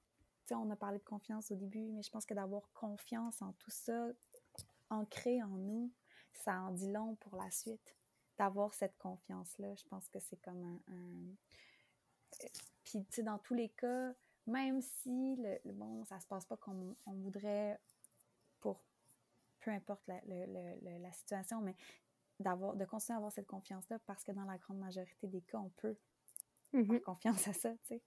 on a parlé de confiance au début, mais je pense que d'avoir confiance en tout ça, ancré en nous, ça en dit long pour la suite. D'avoir cette confiance-là, je pense que c'est comme un. Puis, tu sais, dans tous les cas, même si le, bon, ça se passe pas comme on voudrait pour peu importe la, la situation, mais d'avoir de continuer à avoir cette confiance-là parce que dans la grande majorité des cas, on peut avoir mm-hmm. confiance à ça, tu sais.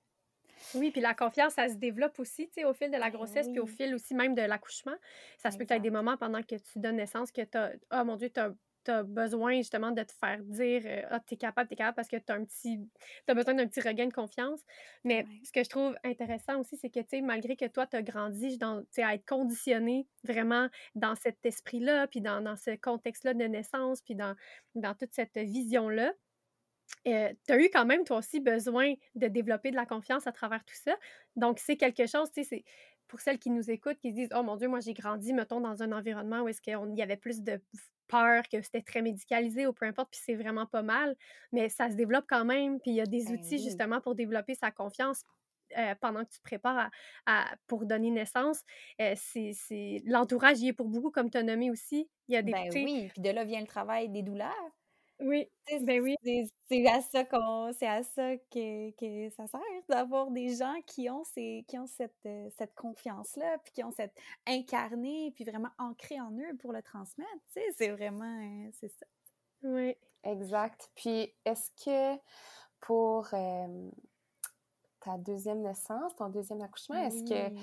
Oui, puis la confiance, ça se développe aussi, tu sais, au fil de la ben grossesse, puis au fil aussi même de l'accouchement. Ça se peut que tu aies des moments pendant que tu donnes naissance que tu as, oh mon Dieu, tu as, besoin justement de te faire dire, euh, ah, tu es capable, tu es capable, parce que tu as un petit, as besoin d'un petit regain de confiance. Mais ce que je trouve intéressant aussi, c'est que, tu sais, malgré que toi, tu as grandi dans, à être conditionné vraiment dans cet esprit-là, puis dans, dans ce contexte-là de naissance, puis dans, dans toute cette vision-là, euh, tu as eu quand même, toi aussi, besoin de développer de la confiance à travers tout ça. Donc, c'est quelque chose, tu sais, c'est pour celles qui nous écoutent, qui se disent Oh mon Dieu, moi j'ai grandi, mettons, dans un environnement où est-ce qu'il y avait plus de peur, que c'était très médicalisé ou peu importe, puis c'est vraiment pas mal, mais ça se développe quand même, puis il y a des outils justement pour développer sa confiance. Euh, pendant que tu te prépares à, pour donner naissance, euh, c'est l'entourage y est pour beaucoup, comme tu as nommé aussi. Il y a des ben oui, puis de là vient le travail des douleurs. Oui, ben oui. C'est à ça qu'on c'est à ça que, que ça sert d'avoir des gens qui ont ces, qui ont cette, euh, cette confiance-là, puis qui ont cette incarnée, puis vraiment ancrée en eux pour le transmettre. Tu sais, c'est vraiment euh, c'est ça. Oui. Exact. Puis est-ce que pour ta deuxième naissance, ton deuxième accouchement, est-ce que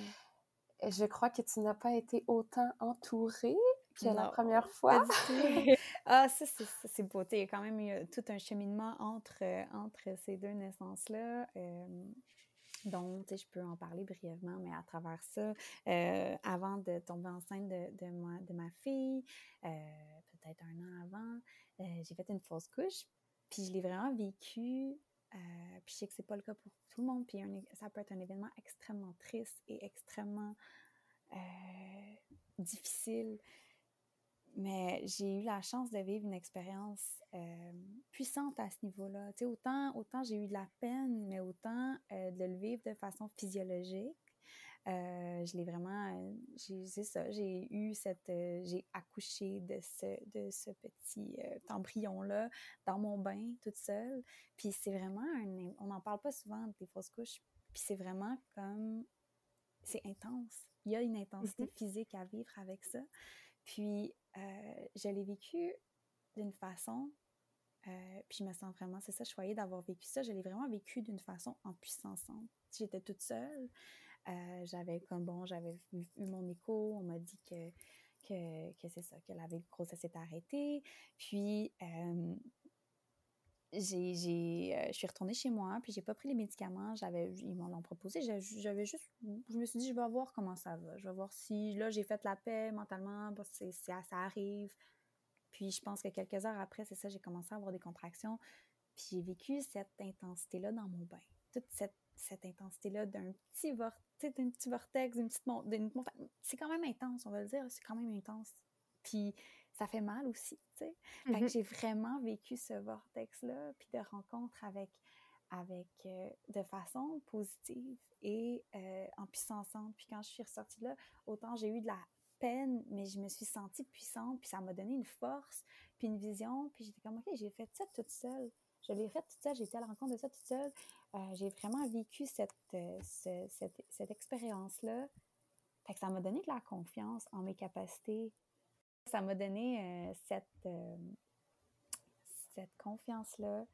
je crois que tu n'as pas été autant entourée que la première fois. ah, ça, c'est beau. Il y a quand même eu tout un cheminement entre, euh, entre ces deux naissances-là. Euh, donc, je peux en parler brièvement, mais à travers ça, euh, avant de tomber enceinte de, de, ma, de ma fille, peut-être un an avant, j'ai fait une fausse couche, puis je l'ai vraiment vécu. puis je sais que c'est pas le cas pour tout le monde, puis ça peut être un événement extrêmement triste et extrêmement difficile. Mais j'ai eu la chance de vivre une expérience euh, puissante à ce niveau-là. Tu sais, autant, autant j'ai eu de la peine, mais autant euh, de le vivre de façon physiologique. Euh, je l'ai vraiment, c'est ça, j'ai eu cette, j'ai accouché de ce, de ce petit embryon-là dans mon bain toute seule. Puis c'est vraiment, un, on n'en parle pas souvent des fausses couches, puis c'est vraiment comme, c'est intense. Il y a une intensité mm-hmm. physique à vivre avec ça. Puis, euh, je l'ai vécu d'une façon, euh, puis je me sens vraiment, c'est ça, je d'avoir vécu ça, je l'ai vraiment vécu d'une façon en puissance. J'étais toute seule, euh, j'avais comme, bon, j'avais eu, mon écho, on m'a dit que, que, que c'est ça, que la grossesse s'était arrêtée, puis j'ai, euh, je suis retournée chez moi, puis j'ai pas pris les médicaments. J'avais, ils m'en ont proposé. J'avais juste, je me suis dit, je vais voir comment ça va. Je vais voir si, là, j'ai fait la paix mentalement, c'est, ça arrive. Puis je pense que quelques heures après, c'est ça, j'ai commencé à avoir des contractions. Puis j'ai vécu cette intensité-là dans mon bain. Toute cette, cette intensité-là d'un petit, petit vortex, d'une petite montagne. C'est quand même intense, on va le dire, c'est quand même intense. Puis ça fait mal aussi, tu sais. Que mm-hmm. j'ai vraiment vécu ce vortex-là, puis de rencontres avec, avec euh, de façon positive et euh, en puissance. Puis quand je suis ressortie là, autant j'ai eu de la peine, mais je me suis sentie puissante, puis ça m'a donné une force, puis une vision, puis j'étais comme, OK, j'ai fait ça toute seule. Je l'ai fait toute seule, j'ai été à la rencontre de ça toute seule. Euh, j'ai vraiment vécu cette, euh, cette, cette expérience-là. Fait que ça m'a donné de la confiance en mes capacités. Ça m'a donné euh, cette, cette confiance-là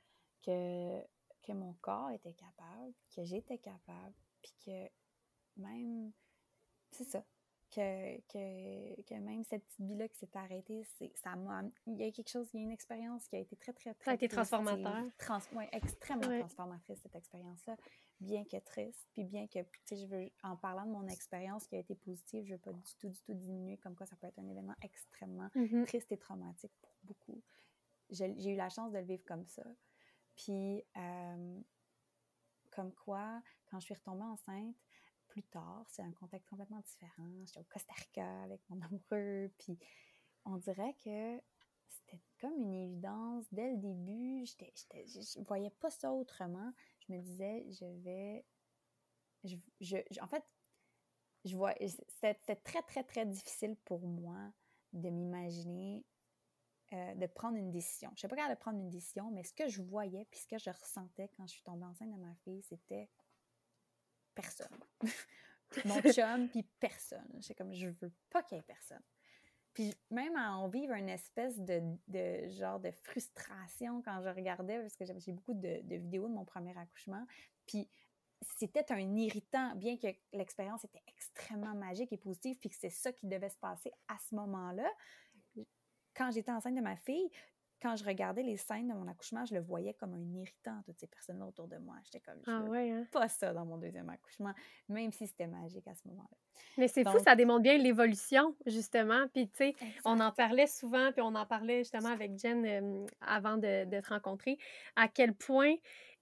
que, que mon corps était capable, que j'étais capable, puis que même, c'est ça, que, que, que, même cette petite vie-là qui s'est arrêtée, ça m'a. Il y a quelque chose, il y a une expérience qui a été très, très, très. Ça a été transformateur. Trans, ouais, extrêmement transformatrice, cette expérience-là, bien que triste. Puis bien que, tu sais, je veux, en parlant de mon expérience qui a été positive, je veux pas du tout, du tout diminuer comme quoi ça peut être un événement extrêmement mm-hmm. triste et traumatique pour beaucoup. J'ai eu la chance de le vivre comme ça. Puis, euh, comme quoi, quand je suis retombée enceinte, plus tard. C'est un contexte complètement différent. J'étais au Costa Rica avec mon amoureux. Puis on dirait que c'était comme une évidence. Dès le début, je ne voyais pas ça autrement. Je me disais, je vais. Je, en fait, je vois, c'était très, très, très difficile pour moi de m'imaginer euh, de prendre une décision. Je ne sais pas quand de prendre une décision, mais ce que je voyais puis ce que je ressentais quand je suis tombée enceinte de ma fille, c'était personne. Mon chum, puis personne. J'ai comme, je veux pas qu'il y ait personne. Puis même à en vivre une espèce de, de, genre de frustration quand je regardais, parce que j'ai beaucoup de, de, vidéos de mon premier accouchement. Puis c'était un irritant, bien que l'expérience était extrêmement magique et positive, puis que c'est ça qui devait se passer à ce moment-là. Quand j'étais enceinte de ma fille, quand je regardais les scènes de mon accouchement, je le voyais comme un irritant, toutes ces personnes autour de moi. J'étais comme, je ah hein? pas ça dans mon deuxième accouchement, même si c'était magique à ce moment-là. Mais c'est fou, ça démontre bien l'évolution, justement. Puis, tu sais, on en parlait souvent, puis on en parlait justement avec Jen avant de, te rencontrer, à quel point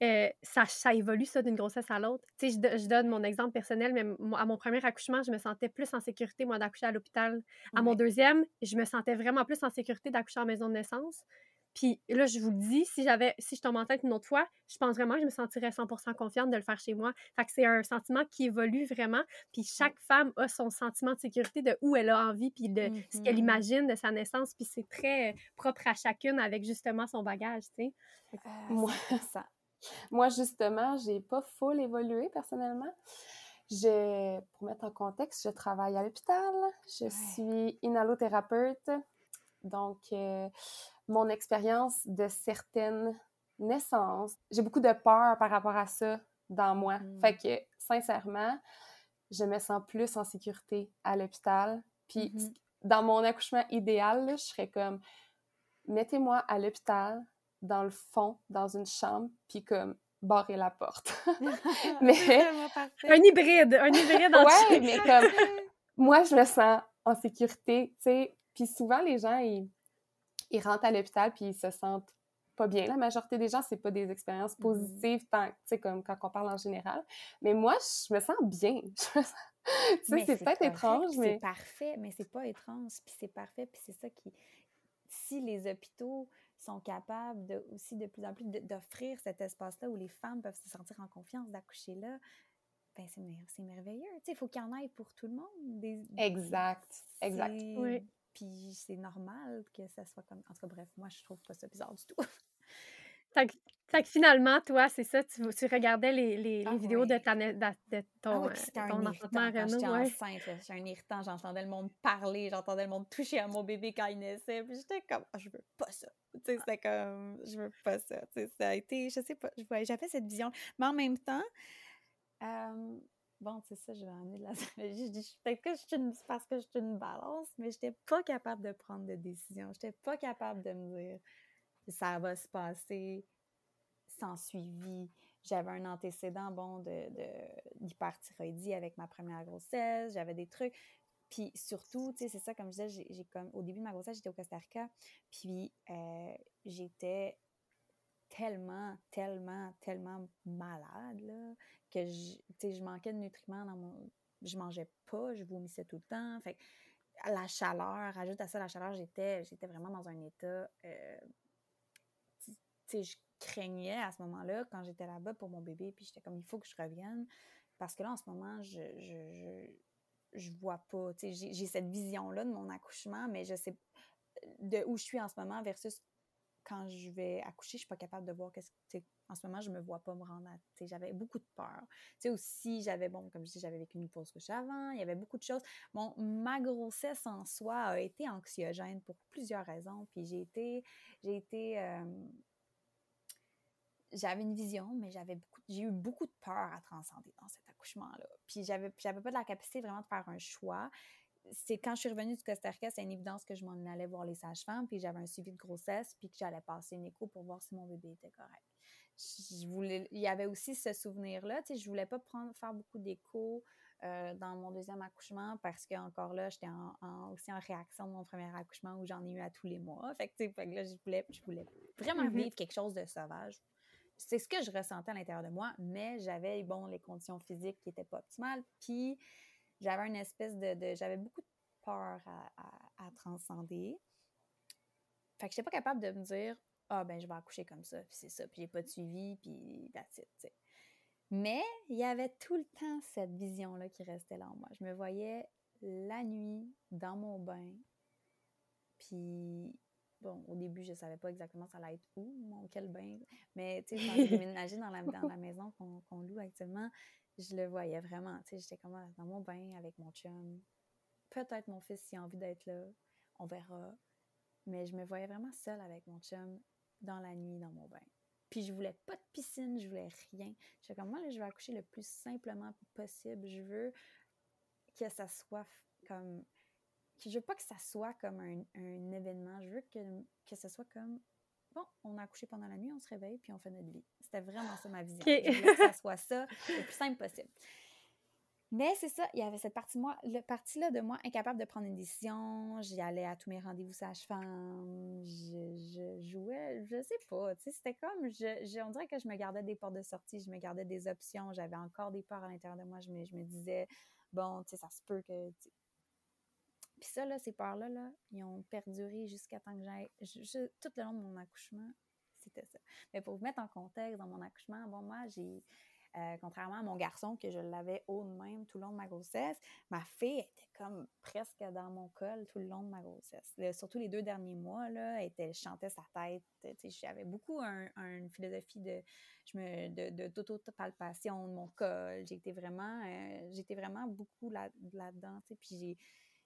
euh, ça, ça, évolue, ça, d'une grossesse à l'autre. Tu sais, je, donne mon exemple personnel, mais à mon premier accouchement, je me sentais plus en sécurité, moi, d'accoucher à l'hôpital. À mon deuxième, je me sentais vraiment plus en sécurité d'accoucher en maison de naissance. Puis là, je vous le dis, si j'avais, si je tombe enceinte une autre fois, je pense vraiment que je me sentirais 100% confiante de le faire chez moi. Fait que c'est un sentiment qui évolue vraiment. Puis chaque femme a son sentiment de sécurité de où elle a envie, puis de ce qu'elle mm-hmm. imagine de sa naissance. Puis c'est très propre à chacune avec justement son bagage, tu sais. Euh, moi, ça. Moi, justement, j'ai pas full évolué personnellement. Je, pour mettre en contexte, je travaille à l'hôpital. Je suis inhalothérapeute. Donc, euh, mon expérience de certaines naissances. J'ai beaucoup de peur par rapport à ça dans moi. Hmm. Fait que, sincèrement, je me sens plus en sécurité à l'hôpital. Puis, mm-hmm. dans mon accouchement idéal, je serais comme, mettez-moi à l'hôpital, dans le fond, dans une chambre, puis comme, barrer la porte. mais... un hybride, un hybride en Ouais, mais comme, moi, je me sens en sécurité, tu sais. Puis souvent, les gens, ils ils rentrent à l'hôpital puis ils se sentent pas bien. La majorité des gens, c'est pas des expériences mmh. positives, tant, comme quand on parle en général. Mais moi, je me sens bien. tu sais, c'est peut-être étrange, mais... C'est parfait, mais c'est pas étrange, puis c'est parfait, puis c'est ça qui... Si les hôpitaux sont capables de, aussi de plus en plus d'offrir cet espace-là où les femmes peuvent se sentir en confiance d'accoucher là, ben c'est merveilleux. Il faut qu'il y en ait pour tout le monde. Exact, exact. Oui. Puis c'est normal que ça soit comme. En tout cas, bref, moi, je trouve pas ça bizarre du tout. fait, que, finalement, toi, c'est ça, tu, tu, regardais les, les, ah vidéos de, ta, de, de ton, ah oui, euh, ton un enfant J'étais enceinte, j'étais un irritant, j'entendais le monde parler, j'entendais le monde toucher à mon bébé quand il naissait, puis j'étais comme, ah, je veux pas ça. Tu sais, c'était comme, je veux pas ça. Tu sais, ça a été, je sais pas, j'avais cette vision. Mais en même temps, euh, bon, c'est ça, je vais amener de la Je dis que je suis parce que je suis une balance, mais je n'étais pas capable de prendre de décision. Je n'étais pas capable de me dire ça va se passer sans suivi. J'avais un antécédent, bon, de, d'hyperthyroïdie avec ma première grossesse. J'avais des trucs. Puis surtout, tu sais, c'est ça, comme je disais, j'ai, comme, au début de ma grossesse, j'étais au Costa Rica. Puis euh, j'étais tellement, tellement, tellement malade, là, que je, je manquais de nutriments dans mon... Je mangeais pas, je vomissais tout le temps. Fait la chaleur, ajoute à ça la chaleur, j'étais, j'étais vraiment dans un état... Euh, tu sais, je craignais à ce moment-là, quand j'étais là-bas pour mon bébé, puis j'étais comme, il faut que je revienne. Parce que là, en ce moment, je, je, je, je vois pas. J'ai cette vision-là de mon accouchement, mais je sais de où je suis en ce moment versus quand je vais accoucher, je suis pas capable de voir qu'est-ce que. En ce moment, je me vois pas me rendre à. J'avais beaucoup de peur. Tu sais, aussi, j'avais, bon, comme je dis, j'avais vécu une fausse couche avant, il y avait beaucoup de choses. Bon, ma grossesse en soi a été anxiogène pour plusieurs raisons. Puis j'ai été. J'ai été. Euh, j'avais une vision, mais j'avais beaucoup, j'ai eu beaucoup de peur à transcender dans cet accouchement-là. Puis j'avais, j'avais pas de la capacité vraiment de faire un choix. C'est quand je suis revenue du Costa Rica, c'est une évidence que je m'en allais voir les sages-femmes, puis j'avais un suivi de grossesse, puis que j'allais passer une écho pour voir si mon bébé était correct. Je voulais, il y avait aussi ce souvenir-là, tu sais, je voulais pas prendre, faire beaucoup d'écho euh, dans mon deuxième accouchement parce qu'encore là, j'étais en, aussi en réaction de mon premier accouchement où j'en ai eu à tous les mois. Fait que, tu sais, là, je voulais, je voulais vraiment mm-hmm. vivre quelque chose de sauvage c'est ce que je ressentais à l'intérieur de moi, mais j'avais, bon, les conditions physiques qui n'étaient pas optimales, puis j'avais une espèce de... j'avais beaucoup de peur à, transcender. Fait que je n'étais pas capable de me dire, ah, ben, je vais accoucher comme ça, puis c'est ça, puis j'ai pas de suivi, puis that's it. Mais il y avait tout le temps cette vision-là qui restait là en moi. Je me voyais la nuit dans mon bain, puis Bon, au début, je ne savais pas exactement ça allait être où, mon quel bain. Mais, tu sais, quand j'ai déménagé dans la, dans la maison qu'on loue actuellement, je le voyais vraiment. Tu sais, j'étais comme ah, dans mon bain avec mon chum. Peut-être mon fils s'il a envie d'être là, on verra. Mais je me voyais vraiment seule avec mon chum dans la nuit dans mon bain. Puis je voulais pas de piscine, je voulais rien. J'étais comme moi, je vais accoucher le plus simplement possible. Je veux que ça soit comme je veux pas que ça soit comme un, événement. Je veux que, que soit comme bon, on a accouché pendant la nuit, on se réveille, puis on fait notre vie. C'était vraiment ça ma vision. Je voulais que ça soit ça le plus simple possible. Mais c'est ça, il y avait cette partie-là partie de moi incapable de prendre une décision. J'y allais à tous mes rendez-vous sage-femme. Je, jouais, je sais pas. C'était comme, je, on dirait que je me gardais des portes de sortie, je me gardais des options. J'avais encore des peurs à l'intérieur de moi. Je me, je me disais, bon, tu sais, ça se peut que puis ça, là, ces peurs-là, là, ils ont perduré jusqu'à temps que j'aille. Tout le long de mon accouchement, c'était ça. Mais pour vous mettre en contexte, dans mon accouchement, bon, moi, j'ai. Euh, contrairement à mon garçon, que je l'avais haut de même tout le long de ma grossesse, ma fille était comme presque dans mon col tout le long de ma grossesse. surtout les deux derniers mois, là, elle, était, chantait sa tête. J'avais beaucoup une philosophie de, je me, de, d'auto-palpation de mon col. J'étais vraiment, euh, vraiment beaucoup là, là-dedans. Puis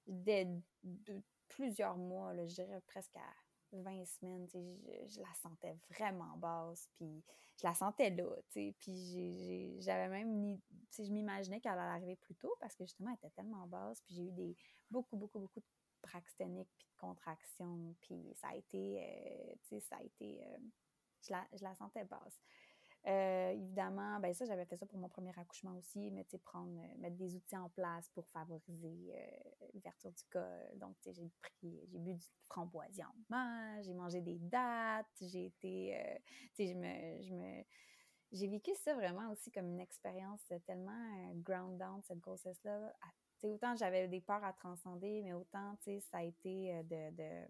j'ai de, plusieurs mois, je dirais presque à 20 semaines, je, la sentais vraiment basse, puis je la sentais là, puis j'avais même, je m'imaginais qu'elle allait arriver plus tôt parce que justement, elle était tellement basse, puis j'ai eu des, beaucoup, beaucoup, beaucoup de praxténiques, puis de contractions, puis ça a été, euh, ça a été, euh, je, la, je la sentais basse. Euh, évidemment, ben ça, j'avais fait ça pour mon premier accouchement aussi, mais tu prendre, euh, mettre des outils en place pour favoriser euh, l'ouverture du col. Donc, tu j'ai pris, j'ai bu du framboisier en j'ai mangé des dates, j'ai été, tu sais, je me, je me, j'ai vécu ça vraiment aussi comme une expérience tellement ground down, cette grossesse-là. Tu sais, autant j'avais des peurs à transcender, mais autant, tu sais, ça a été de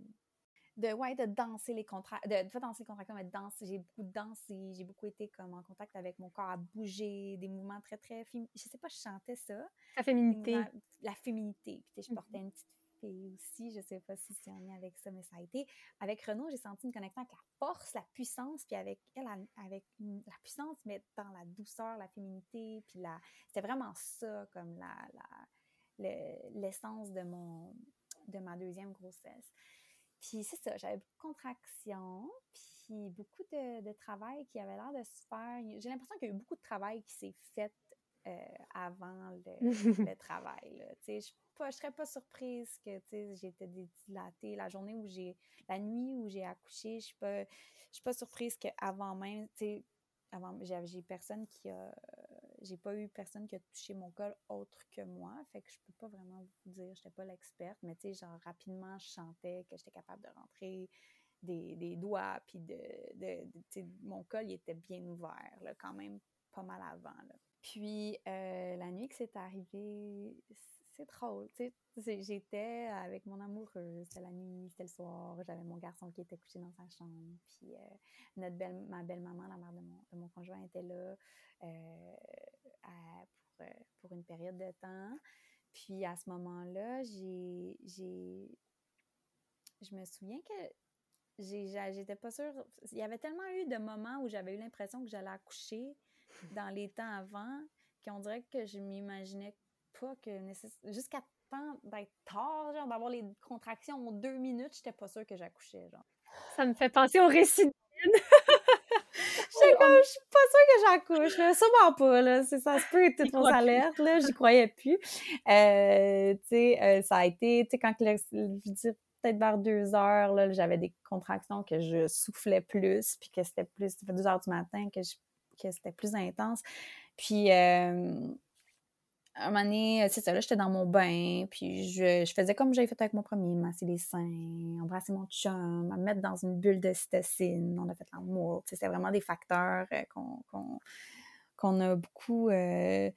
ouais de danser les contrats de, pas danser les contractions mais de danser j'ai beaucoup dansé j'ai beaucoup été comme en contact avec mon corps à bouger des mouvements très très je sais pas je chantais ça. La féminité. La féminité puis je portais mm-hmm. une petite fille aussi je sais pas si c'est en lien avec ça mais ça a été. Avec Renaud j'ai senti une connexion avec la force la puissance puis avec elle avec la puissance mais dans la douceur la féminité puis la c'était vraiment ça comme la l'essence de mon de ma deuxième grossesse puis c'est ça, j'avais beaucoup de contractions, puis beaucoup de, travail qui avait l'air de se faire. J'ai l'impression qu'il y a eu beaucoup de travail qui s'est fait euh, avant le, travail. Je ne serais pas surprise que j'étais dilatée. La journée où j'ai, la nuit où j'ai accouché, je ne suis pas surprise qu'avant même, avant, j'ai personne qui a, j'ai pas eu personne qui a touché mon col autre que moi, fait que je peux pas vraiment vous dire, j'étais pas l'experte, mais tu sais, genre rapidement, je chantais que j'étais capable de rentrer des, des doigts, puis de, de, mon col, il était bien ouvert, là, quand même pas mal avant. Là. Puis, euh, la nuit que c'est arrivé, c'est drôle, j'étais avec mon amoureuse, c'était la nuit, c'était le soir, j'avais mon garçon qui était couché dans sa chambre, puis euh, notre belle, ma belle-maman, la mère de mon, de mon, conjoint, était là euh, pour, pour, une période de temps. Puis à ce moment-là, j'ai, je me souviens que j'étais pas sûre. Il y avait tellement eu de moments où j'avais eu l'impression que j'allais accoucher dans les temps avant qu'on dirait que je m'imaginais pas que jusqu'à temps d'être tard, genre d'avoir les contractions en deux minutes, j'étais pas sûre que j'accouchais, genre. Ça me fait penser au récit J'étais comme, je suis pas sûre que j'accouche, là. Sûrement pas, là. C'est, ça se peut, toute fausse alerte, là. J'y croyais plus. Euh, tu sais, euh, ça a été, tu sais, quand, je dis, peut-être vers deux heures, là, j'avais des contractions que je soufflais plus, puis que c'était plus, ça fait deux heures du matin que, que c'était plus intense. Puis, euh, un moment donné, c'est ça, là, j'étais dans mon bain, puis je, je faisais comme j'avais fait avec mon premier, masser les seins, embrasser mon chum, me mettre dans une bulle de cytocine, on a fait l'amour, c'est vraiment des facteurs euh, qu'on a beaucoup euh,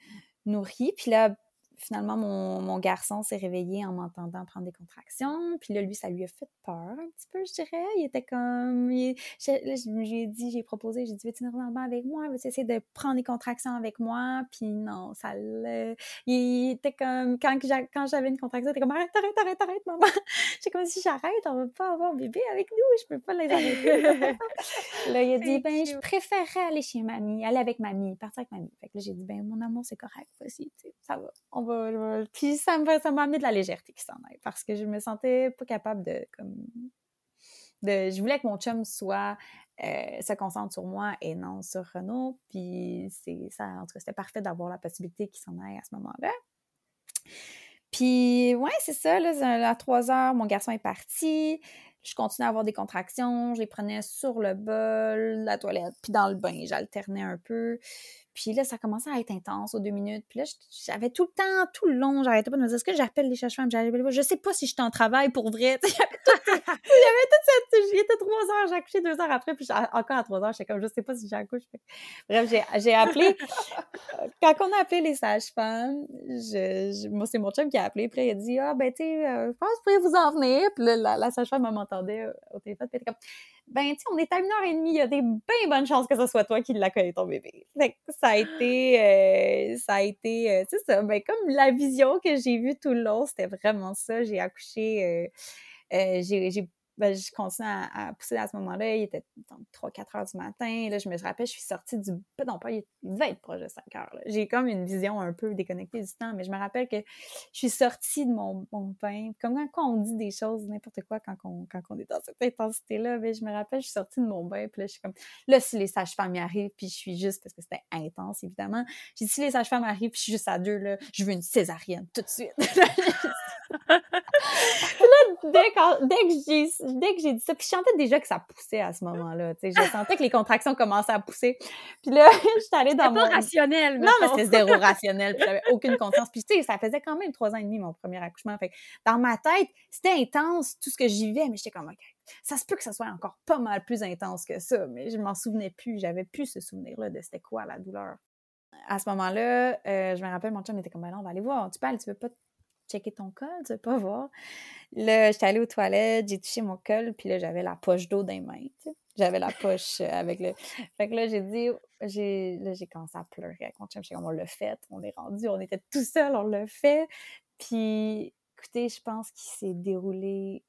nourris. Puis là, finalement, mon, mon garçon s'est réveillé en m'entendant prendre des contractions. Puis là, lui, ça lui a fait peur un petit peu, je dirais. Il était comme. Il, je, lui ai dit, j'ai proposé, j'ai dit, veux-tu venir dans avec moi? Veux-tu essayer de prendre des contractions avec moi? Puis non, ça le. Il était comme. Quand, quand j'avais une contraction, il était comme, arrête, arrête, arrête, arrête, maman. J'ai comme si j'arrête, on va pas avoir bébé avec nous, je peux pas les arrêter. là, il a dit, ben, je préférerais aller chez mamie, aller avec mamie, partir avec mamie. Fait que là, j'ai dit, ben, mon amour, c'est correct, aussi, ça va. On va puis ça m'a amené de la légèreté qui s'en aille parce que je me sentais pas capable de comme de je voulais que mon chum soit euh, se concentre sur moi et non sur Renaud. Puis c'est ça en tout cas c'était parfait d'avoir la possibilité qu'il s'en aille à ce moment-là. Puis ouais c'est ça là à trois heures mon garçon est parti. Je continuais à avoir des contractions, je les prenais sur le bol, la toilette, puis dans le bain, j'alternais un peu. Puis là, ça commençait à être intense aux deux minutes. Puis là, j'avais tout le temps, tout le long, j'arrêtais pas de me dire, est-ce que j'appelle les chercheurs? Je sais pas si je en travail pour vrai. il y avait toute cette... Trois heures, j'ai accouché deux heures après, puis encore à trois heures, j'étais comme, je sais pas si j'accouche. Bref, j'ai appelé... Quand on a appelé les sages-femmes, je, moi, c'est mon chum qui a appelé, puis là, il a dit, ah, ben, tu sais, euh, je pense que vous pourriez vous en venir. Puis là, la, sage-femme m'entendait au téléphone, puis elle était comme ben, tu on est à une heure et demie, il y a des bien bonnes chances que ce soit toi qui l'accueille ton bébé. Fait que ça a été, euh, ça a été, euh, c'est ça, ben, comme la vision que j'ai vue tout le long, c'était vraiment ça. J'ai accouché, euh, j'ai ben, je continuais à, pousser à ce moment-là. Il était 3-4 heures du matin. Là, je me rappelle, je suis sortie du. Non, pas, il devait être proche de 5 heures. J'ai comme une vision un peu déconnectée du temps, mais je me rappelle que je suis sortie de mon, mon pain. Comme quand, on dit des choses, n'importe quoi, quand on, quand est dans cette intensité-là, ben, je me rappelle, je suis sortie de mon bain, puis là, je suis comme. Là, si les sages-femmes y arrivent, puis je suis juste, parce que c'était intense, évidemment. J'ai dit, si les sages-femmes arrivent, puis je suis juste à deux, là, je veux une césarienne tout de suite. là, dès, j'ai dès que j'ai dit ça, puis je sentais déjà que ça poussait à ce moment-là. Je sentais que les contractions commençaient à pousser. Puis là, j'étais allée dans mon... pas rationnel, Non, mais c'était zéro rationnel. Puis j'avais aucune conscience. Puis tu sais, ça faisait quand même trois ans et demi, mon premier accouchement. Fait dans ma tête, c'était intense, tout ce que j'y vivais, mais j'étais comme, OK, ça se peut que ça soit encore pas mal plus intense que ça, mais je m'en souvenais plus. J'avais plus ce souvenir-là de c'était quoi la douleur. À ce moment-là, euh, je me rappelle, mon chum était comme, ben non, on va aller voir. Tu parles, tu veux pas checker ton col, tu veux pas voir. Là, j'étais allée aux toilettes, j'ai touché mon col, puis là, j'avais la poche d'eau dans les mains, J'avais la poche euh, avec le... Fait que là, j'ai dit... J'ai, là, j'ai commencé à pleurer avec mon chum. on l'a fait, on est rendu, on était tout seul, on l'a fait. Puis, écoutez, je pense qu'il s'est déroulé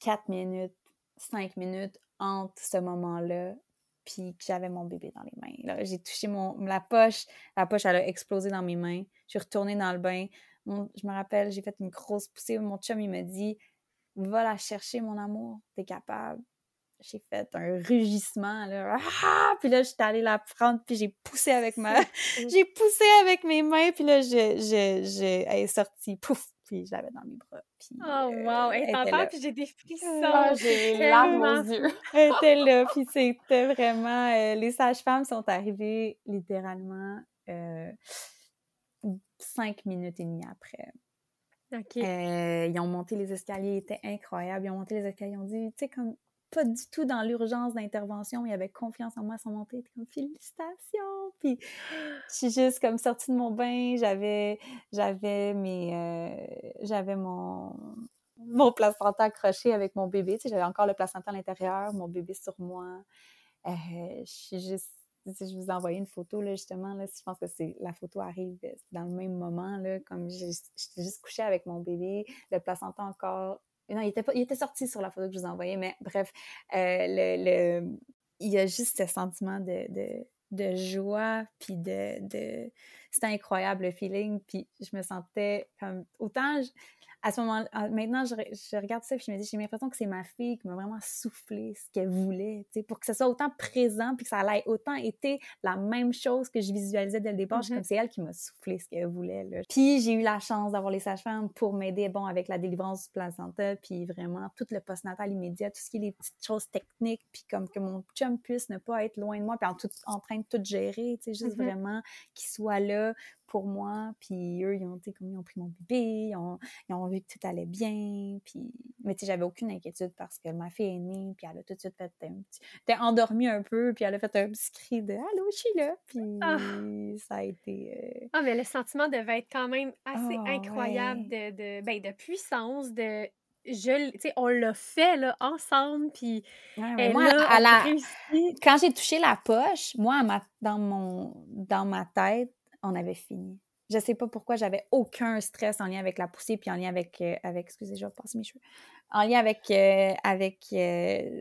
quatre minutes, cinq minutes entre ce moment-là puis que j'avais mon bébé dans les mains. Là, j'ai touché mon, la poche, la poche, elle a explosé dans mes mains. Je suis retournée dans le bain, je me rappelle, j'ai fait une grosse poussée. Mon chum, il m'a dit Va la chercher, mon amour, t'es capable. J'ai fait un rugissement, là. Ah! Puis là, j'étais allée la prendre, puis j'ai poussé avec ma. j'ai poussé avec mes mains, puis là, j'ai, j'ai, elle est sortie, pouf, puis je l'avais dans mes bras. Puis, oh, wow! Elle t'entend, puis j'ai des frissons. Ah, j'ai larmes aux yeux. elle était là, puis c'était vraiment. Euh, les sages-femmes sont arrivées littéralement. Euh, cinq minutes et demie après. Euh, ils ont monté les escaliers, ils étaient incroyables. Ils ont monté les escaliers, ils ont dit, tu sais, comme, pas du tout dans l'urgence d'intervention. Il avait confiance en moi à son montée. Il était comme félicitations. Puis je suis juste comme sortie de mon bain. J'avais, j'avais mes, euh, j'avais mon, mon placenta accroché avec mon bébé. Tu sais, j'avais encore le placenta à l'intérieur, mon bébé sur moi. Euh, je suis juste je vous ai envoyé une photo, là, justement, là, je pense que c'est la photo arrive dans le même moment, là, comme j'étais juste couchée avec mon bébé, le placenta encore non, il était, il était sorti sur la photo que je vous ai envoyée, mais bref, euh, le, il y a juste ce sentiment de, de, de joie, puis de, de... C'était incroyable le feeling, puis je me sentais comme... Autant, à ce moment là maintenant, je, regarde ça et je me dis, j'ai l'impression que c'est ma fille qui m'a vraiment soufflé ce qu'elle voulait, pour que ce soit autant présent puis que ça ait autant été la même chose que je visualisais dès le départ. Mm-hmm. comme c'est elle qui m'a soufflé ce qu'elle voulait. Là. Puis j'ai eu la chance d'avoir les sages-femmes pour m'aider, bon, avec la délivrance du placenta, puis vraiment tout le postnatal immédiat, tout ce qui est les petites choses techniques, puis comme que mon chum puisse ne pas être loin de moi, puis en, tout, en train de tout gérer, tu sais, juste mm-hmm. vraiment qu'il soit là pour moi. Puis eux, ils ont, comme, ils ont pris mon bébé, ils ont, ils ont, vu que tout allait bien. Puis... Mais tu sais, j'avais aucune inquiétude parce que ma fille est née, puis elle a tout de suite fait un petit... T'es endormie un peu, puis elle a fait un petit cri de « Allô, je suis là! » Puis ah! ça a été... Euh, ah, mais le sentiment devait être quand même assez ah, incroyable de, de, ben, de puissance, de je, on l'a fait là, ensemble, puis moi, à la... quand j'ai touché la poche, moi, dans, mon, dans ma tête, on avait fini. Je sais pas pourquoi j'avais aucun stress en lien avec la poussée puis en lien avec, euh, avec excusez, je vais passer mes cheveux. En lien avec, euh, avec euh,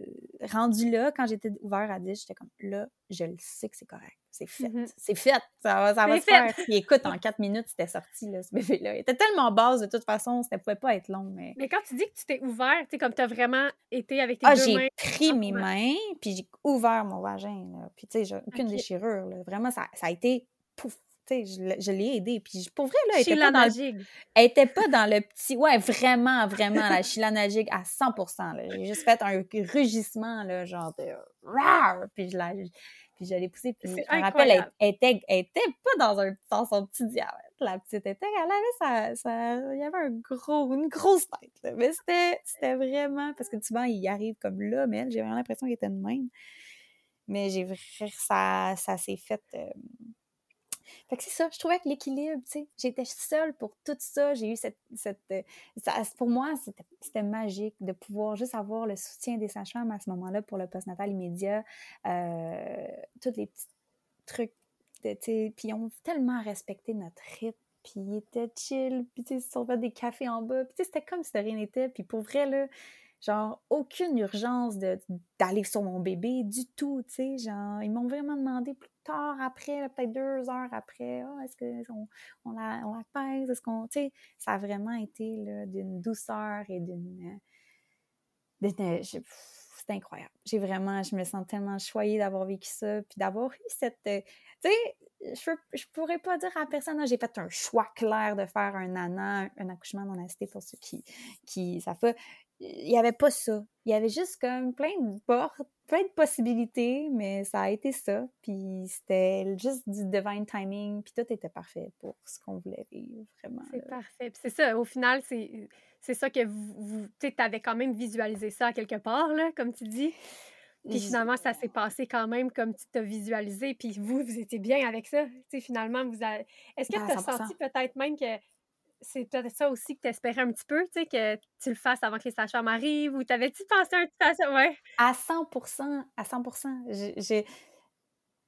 rendu là, quand j'étais ouvert à 10, j'étais comme là, je le sais que c'est correct. C'est fait. Mm-hmm. C'est fait. Ça va, ça va se faire. Puis écoute, en quatre minutes, c'était sorti, là, ce bébé-là. Il était tellement basse, de toute façon, ça ne pouvait pas être long. Mais, mais quand tu dis que tu t'es ouvert, tu sais, comme tu as vraiment été avec tes ah, deux mains. J'ai pris mes mains, puis j'ai ouvert mon vagin. Là. Puis, tu sais, j'ai aucune déchirure. Là. Vraiment, ça, ça a été pouf, je, je l'ai aidée. Puis pour vrai, là, elle était, pas dans, elle était pas dans le petit. Ouais, vraiment, vraiment, la chilanagig à 100% J'ai juste fait un rugissement, là, genre de. Puis je l'ai. Puis je l'ai poussée. Puis je me rappelle, elle, était, elle était pas dans, un, dans son petit diabète. La petite était, elle avait sa, sa, il y avait un gros, une grosse tête. Là. Mais c'était, c'était vraiment, parce que souvent, il arrive comme là, mais j'ai vraiment l'impression qu'il était de même. Mais j'ai ça, ça s'est fait. Euh, fait que c'est ça, je trouvais que l'équilibre, tu sais, j'étais seule pour tout ça. J'ai eu cette. cette euh, pour moi, c'était magique de pouvoir juste avoir le soutien des sages-femmes à ce moment-là pour le postnatal immédiat. Euh, tous les petits trucs, tu sais, puis ont tellement respecté notre rythme puis ils étaient chill, puis ils se sont fait des cafés en bas, puis c'était comme si de rien n'était, puis pour vrai, là, genre, aucune urgence d'aller sur mon bébé du tout, tu sais, genre, ils m'ont vraiment demandé plus tard après, peut-être deux heures après, oh, est-ce qu'on on la, on la pèse, est-ce qu'on, tu sais, ça a vraiment été d'une douceur et d'une... c'est incroyable. J'ai vraiment, je me sens tellement choyée d'avoir vécu ça, puis d'avoir eu cette, tu sais, je, je pourrais pas dire à personne, j'ai fait un choix clair de faire un nana, un accouchement non assisté pour ceux qui, qui fait il n'y avait pas ça. Il y avait juste comme plein de portes, plein de possibilités, mais ça a été ça. Puis c'était juste du divine timing, puis tout était parfait pour ce qu'on voulait vivre, vraiment. C'est parfait. Puis c'est ça, au final, c'est, c'est ça que vous, tu avais quand même visualisé ça quelque part, là, comme tu dis. Puis finalement, ça s'est passé quand même comme tu t'as visualisé, puis vous, vous étiez bien avec ça. Tu sais, finalement, vous avez... Est-ce que tu as senti peut-être même que c'est peut-être ça aussi que tu espérais un petit peu, tu sais, que tu le fasses avant que les sages-femmes arrivent, ou t'avais-tu pensé un petit peu à ça? Ouais. À 100 à 100 j'ai...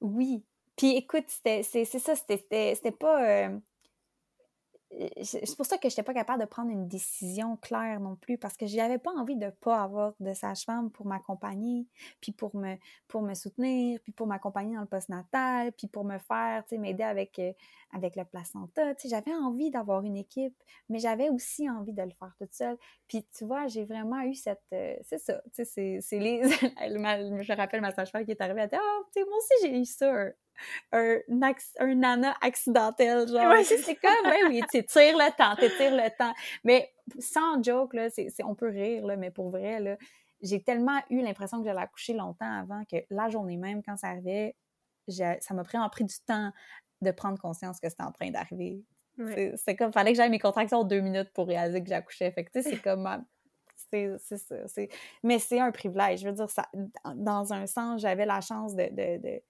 Oui. Puis écoute, c'est ça, c'était pas... Euh, c'est pour ça que je n'étais pas capable de prendre une décision claire non plus, parce que je n'avais pas envie de ne pas avoir de sage-femme pour m'accompagner, puis pour me, pour me soutenir, puis pour m'accompagner dans le post-natal, puis pour me faire, tu sais, m'aider avec, euh, avec le placenta. Tu sais, j'avais envie d'avoir une équipe, mais j'avais aussi envie de le faire toute seule. Puis, tu vois, j'ai vraiment eu cette... Euh, c'est ça, tu sais, c'est les... je rappelle ma sage-femme qui est arrivée, elle dit « Ah, tu sais, moi aussi, j'ai eu ça, un, un nana accidentel, genre. c'est comme, ouais, oui, tu tires le temps, tu tires le temps. Mais sans joke, là, c'est, on peut rire, là, mais pour vrai, là, j'ai tellement eu l'impression que j'allais accoucher longtemps avant que la journée même, quand ça arrivait, ça m'a vraiment pris du temps de prendre conscience que c'était en train d'arriver. C'est comme, fallait que j'aille mes contractions en deux minutes pour réaliser que j'accouchais. Fait que, tu sais, c'est comme, C'est ça. Mais c'est un privilège. Je veux dire, ça, dans un sens, j'avais la chance de. de, de,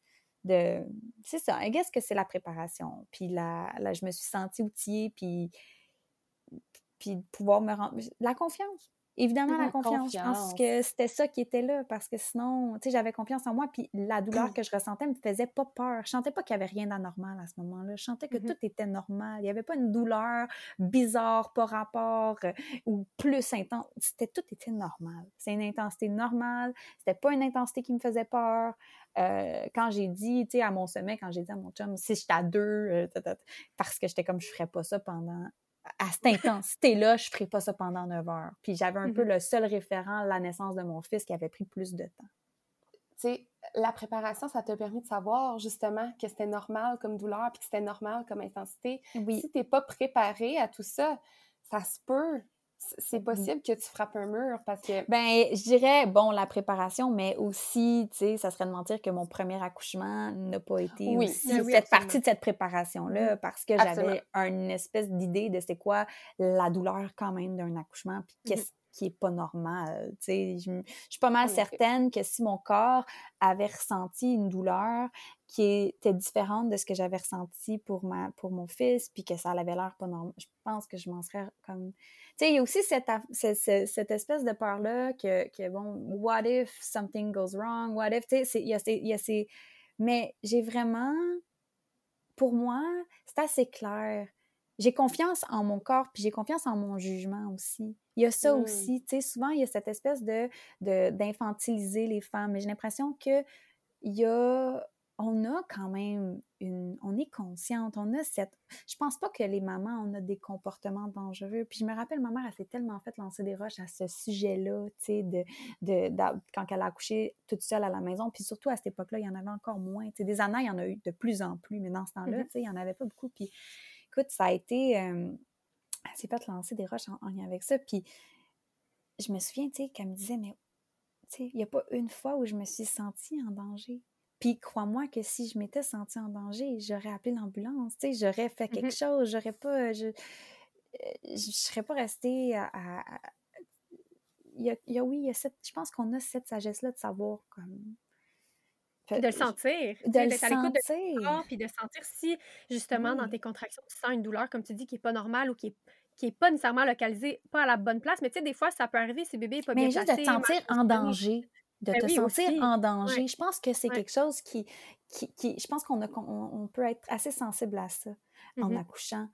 c'est ça. Guess que c'est la préparation. Puis là, là, je me suis sentie outillée, puis, puis pouvoir me rendre. La confiance. Évidemment, la confiance. Je pense que c'était ça qui était là parce que sinon, tu sais, j'avais confiance en moi. Puis la douleur que je ressentais me faisait pas peur. Je sentais pas qu'il y avait rien d'anormal à ce moment-là. Je sentais que mmh tout était normal. Il n'y avait pas une douleur bizarre par rapport euh, ou plus intense. C'était tout était normal. C'est une intensité normale. C'était pas une intensité qui me faisait peur. Euh, quand j'ai dit, tu sais, à mon sommet, quand j'ai dit à mon chum, si j'étais à deux, euh, parce que j'étais comme, je ferais pas ça pendant à cette intensité-là, je ne ferais pas ça pendant 9 heures. Puis j'avais un peu mm-hmm. le seul référent, la naissance de mon fils, qui avait pris plus de temps. Tu sais, la préparation, ça t'a permis de savoir justement que c'était normal comme douleur puis que c'était normal comme intensité. Oui. Si tu n'es pas préparé à tout ça, ça se peut c'est possible que tu frappes un mur parce que. Ben, je dirais, bon, la préparation, mais aussi, tu sais, ça serait de mentir que mon premier accouchement n'a pas été oui. aussi cette ben partie de cette préparation-là mm-hmm. parce que j'avais une espèce d'idée de c'est quoi la douleur quand même d'un accouchement, puis mm-hmm. qu'est-ce qui est pas normal. Tu sais, je, suis pas mal certaine que si mon corps avait ressenti une douleur qui était différente de ce que j'avais ressenti pour, ma, pour mon fils, puis que ça avait l'air pas normal, je pense que je m'en serais comme sais, il y a aussi cette, cette, espèce de peur-là que, que, bon, what if something goes wrong? What if, tu sais, il y a ces... Mais j'ai vraiment, pour moi, c'est assez clair. J'ai confiance en mon corps, puis j'ai confiance en mon jugement aussi. Il y a ça mmh. aussi, tu sais, souvent, il y a cette espèce de d'infantiliser les femmes, mais j'ai l'impression que il y a on a quand même une. On est consciente, on a cette. Je pense pas que les mamans, on a des comportements dangereux. Puis je me rappelle, ma mère, elle s'est tellement fait lancer des roches à ce sujet-là, tu sais, de, de, quand elle a accouché toute seule à la maison. Puis surtout à cette époque-là, il y en avait encore moins. Tu sais, des années, il y en a eu de plus en plus, mais dans ce temps-là, mm-hmm. tu sais, il n'y en avait pas beaucoup. Puis écoute, ça a été. Euh, elle s'est fait lancer des roches en, lien avec ça. Puis je me souviens, tu sais, qu'elle me disait, mais tu sais, il n'y a pas une fois où je me suis sentie en danger. Puis crois-moi que si je m'étais sentie en danger, j'aurais appelé l'ambulance, tu sais, j'aurais fait quelque mmh chose, j'aurais pas, je, je, serais pas restée à, il, y a, il y a, oui, il y a cette, je pense qu'on a cette sagesse-là de savoir comme de le sentir. De le sentir. corps, puis de sentir si, justement, dans tes contractions, tu sens une douleur, comme tu dis, qui n'est pas normale ou qui est, qui est pas nécessairement localisée, pas à la bonne place. Mais tu sais, des fois, ça peut arriver si bébé n'est pas bien placé. Mais juste de te sentir en danger de ben te sentir en danger. Je pense que c'est quelque chose qui, qui, Je pense qu'on on, peut être assez sensible à ça en mmh accouchant.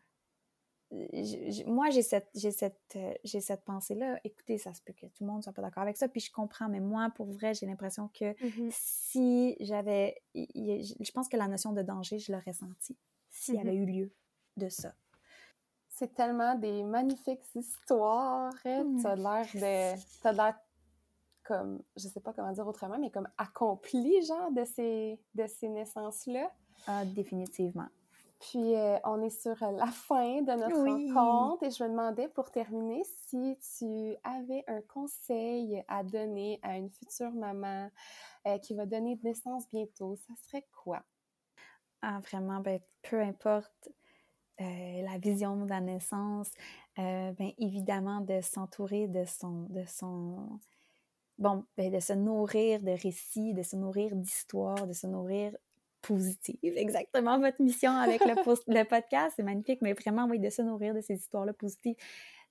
moi, j'ai cette, j'ai cette, euh, j'ai cette pensée-là. Écoutez, ça se peut que tout le monde soit pas d'accord avec ça, puis je comprends, mais moi, pour vrai, j'ai l'impression que mmh si j'avais... Je pense que la notion de danger, je l'aurais senti s'il y avait mmh eu lieu de ça. C'est tellement des magnifiques histoires. Hein. Tu as l'air de... comme, je sais pas comment dire autrement, mais comme accompli, genre, de ces, de ces naissances-là. Ah, définitivement. Puis, euh, on est sur la fin de notre rencontre et je me demandais pour terminer si tu avais un conseil à donner à une future maman euh, qui va donner naissance bientôt. Ça serait quoi? Ah, vraiment, ben, peu importe euh, la vision de la naissance, ben, évidemment de s'entourer de son, de son, bon, ben, de se nourrir de récits, de se nourrir d'histoires, de se nourrir positive. Exactement votre mission avec le, le podcast, c'est magnifique, mais vraiment, oui, de se nourrir de ces histoires-là positives,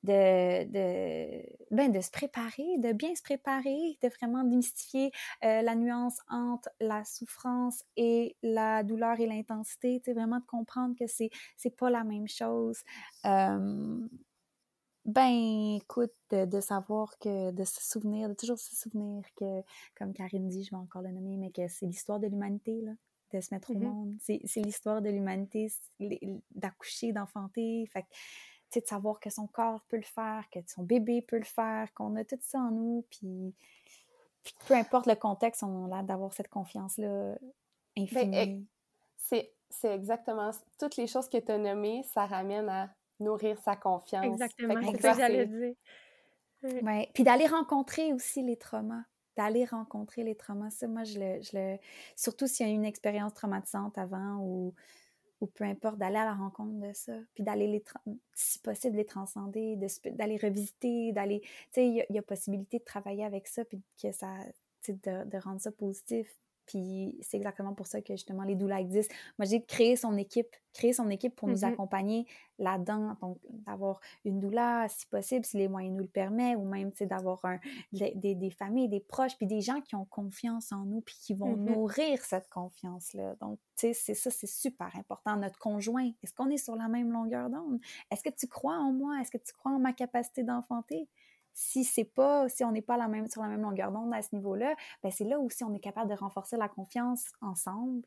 de, de, ben, de se préparer, de bien se préparer, de vraiment démystifier euh, la nuance entre la souffrance et la douleur et l'intensité, vraiment de comprendre que c'est, c'est pas la même chose. Euh, ben, écoute, de, savoir que, de se souvenir, de toujours se souvenir que, comme Karine dit, je vais encore le nommer, mais que c'est l'histoire de l'humanité, là, de se mettre au mmh monde. C'est, l'histoire de l'humanité, d'accoucher, d'enfanter. Fait tu sais, de savoir que son corps peut le faire, que son bébé peut le faire, qu'on a tout ça en nous, puis, peu importe le contexte, on a d'avoir cette confiance-là ben, infinie. c'est, c'est exactement toutes les choses que tu as nommées, ça ramène à nourrir sa confiance. Exactement, c'est ça que j'allais dire. Ouais. Puis d'aller rencontrer aussi les traumas. D'aller rencontrer les traumas. Ça, moi, je le. Je le... Surtout s'il y a eu une expérience traumatisante avant ou, ou peu importe, d'aller à la rencontre de ça, puis d'aller, les si possible, les transcender, d'aller revisiter, d'aller, tu sais, il y, a possibilité de travailler avec ça, puis que ça, de, de rendre ça positif, puis c'est exactement pour ça que justement les doulas existent. Moi, j'ai créé son équipe, créer son équipe pour nous mm-hmm. accompagner là-dedans. Donc, d'avoir une doula, si possible, si les moyens nous le permettent, ou même d'avoir des, des, familles, des proches, puis des gens qui ont confiance en nous, puis qui vont mm-hmm. nourrir cette confiance-là. Donc, tu sais, c'est ça, c'est super important. Notre conjoint, est-ce qu'on est sur la même longueur d'onde? Est-ce que tu crois en moi? Est-ce que tu crois en ma capacité d'enfanter? Si c'est pas, si on n'est pas la même, sur la même longueur d'onde à ce niveau-là, ben c'est là aussi on est capable de renforcer la confiance ensemble.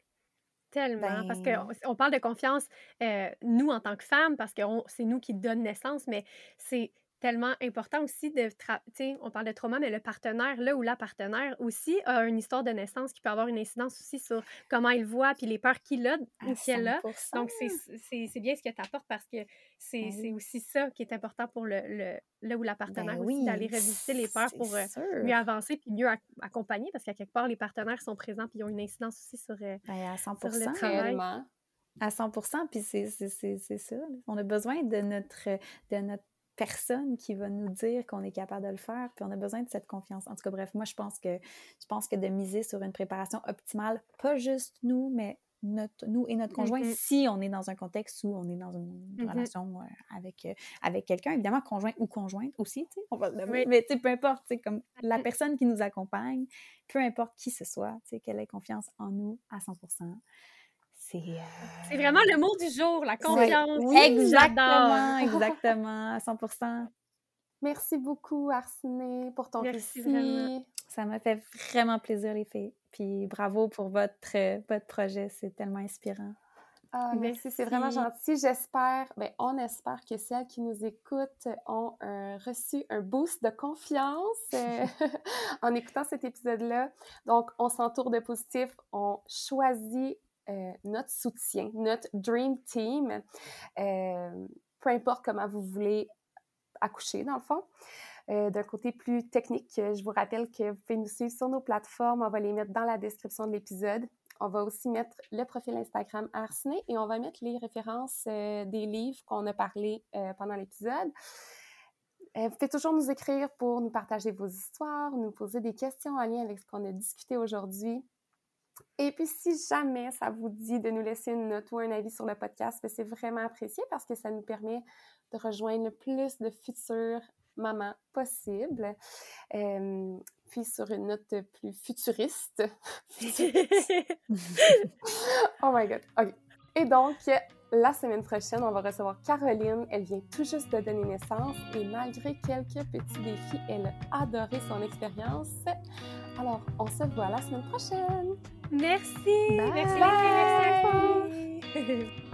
Tellement, parce qu'on ben on parle de confiance, euh, nous, en tant que femmes, parce que c'est nous qui donnent naissance, mais c'est tellement important aussi de, tu sais, on parle de trauma, mais le partenaire, là où la partenaire aussi a une histoire de naissance qui peut avoir une incidence aussi sur comment il voit, puis les peurs qu'il a ou qu'elle a. Donc, c'est bien ce que tu apportes parce que c'est ben aussi ça qui est important pour le, le là où la partenaire ben aussi, d'aller revisiter les peurs pour euh, mieux avancer puis mieux accompagner parce qu'à quelque part, les partenaires sont présents puis ils ont une incidence aussi sur, euh, ben, à 100 le travail. À 100 puis c'est ça. On a besoin de notre, de notre personne qui va nous dire qu'on est capable de le faire, puis on a besoin de cette confiance. En tout cas, bref, moi, je pense que, je pense que de miser sur une préparation optimale, pas juste nous, mais notre, nous et notre conjoint, mm-hmm. si on est dans un contexte où on est dans une mm-hmm. relation euh, avec, euh, avec quelqu'un, évidemment, conjoint ou conjointe aussi, tu sais, on va mais peu importe, tu sais, comme la personne qui nous accompagne, peu importe qui ce soit, tu sais, qu'elle ait confiance en nous à 100 c'est vraiment le mot du jour, la confiance. Oui, exactement, exactement, à 100 Merci beaucoup, Arsene, pour ton Merci Ça m'a fait vraiment plaisir, les filles. Puis bravo pour votre, votre projet, c'est tellement inspirant. Ah, merci, c'est vraiment gentil. J'espère, ben, on espère que celles qui nous écoutent ont reçu un boost de confiance euh, en écoutant cet épisode-là. Donc, on s'entoure de positif, on choisit euh, notre soutien, notre Dream Team, euh, peu importe comment vous voulez accoucher, dans le fond. Euh, d'un côté plus technique, je vous rappelle que vous pouvez nous suivre sur nos plateformes. On va les mettre dans la description de l'épisode. On va aussi mettre le profil Instagram Arsene et on va mettre les références des livres qu'on a parlé pendant l'épisode. vous pouvez toujours nous écrire pour nous partager vos histoires, nous poser des questions en lien avec ce qu'on a discuté aujourd'hui. Et puis, si jamais ça vous dit de nous laisser une note ou un avis sur le podcast, ben, c'est vraiment apprécié parce que ça nous permet de rejoindre le plus de futures mamans possible. puis sur une note plus futuriste. oh my god. OK. Et donc, la semaine prochaine, on va recevoir Caroline. Elle vient tout juste de donner naissance et malgré quelques petits défis, elle a adoré son expérience. Alors, on se voit la semaine prochaine. Merci. Merci. Bye. Merci.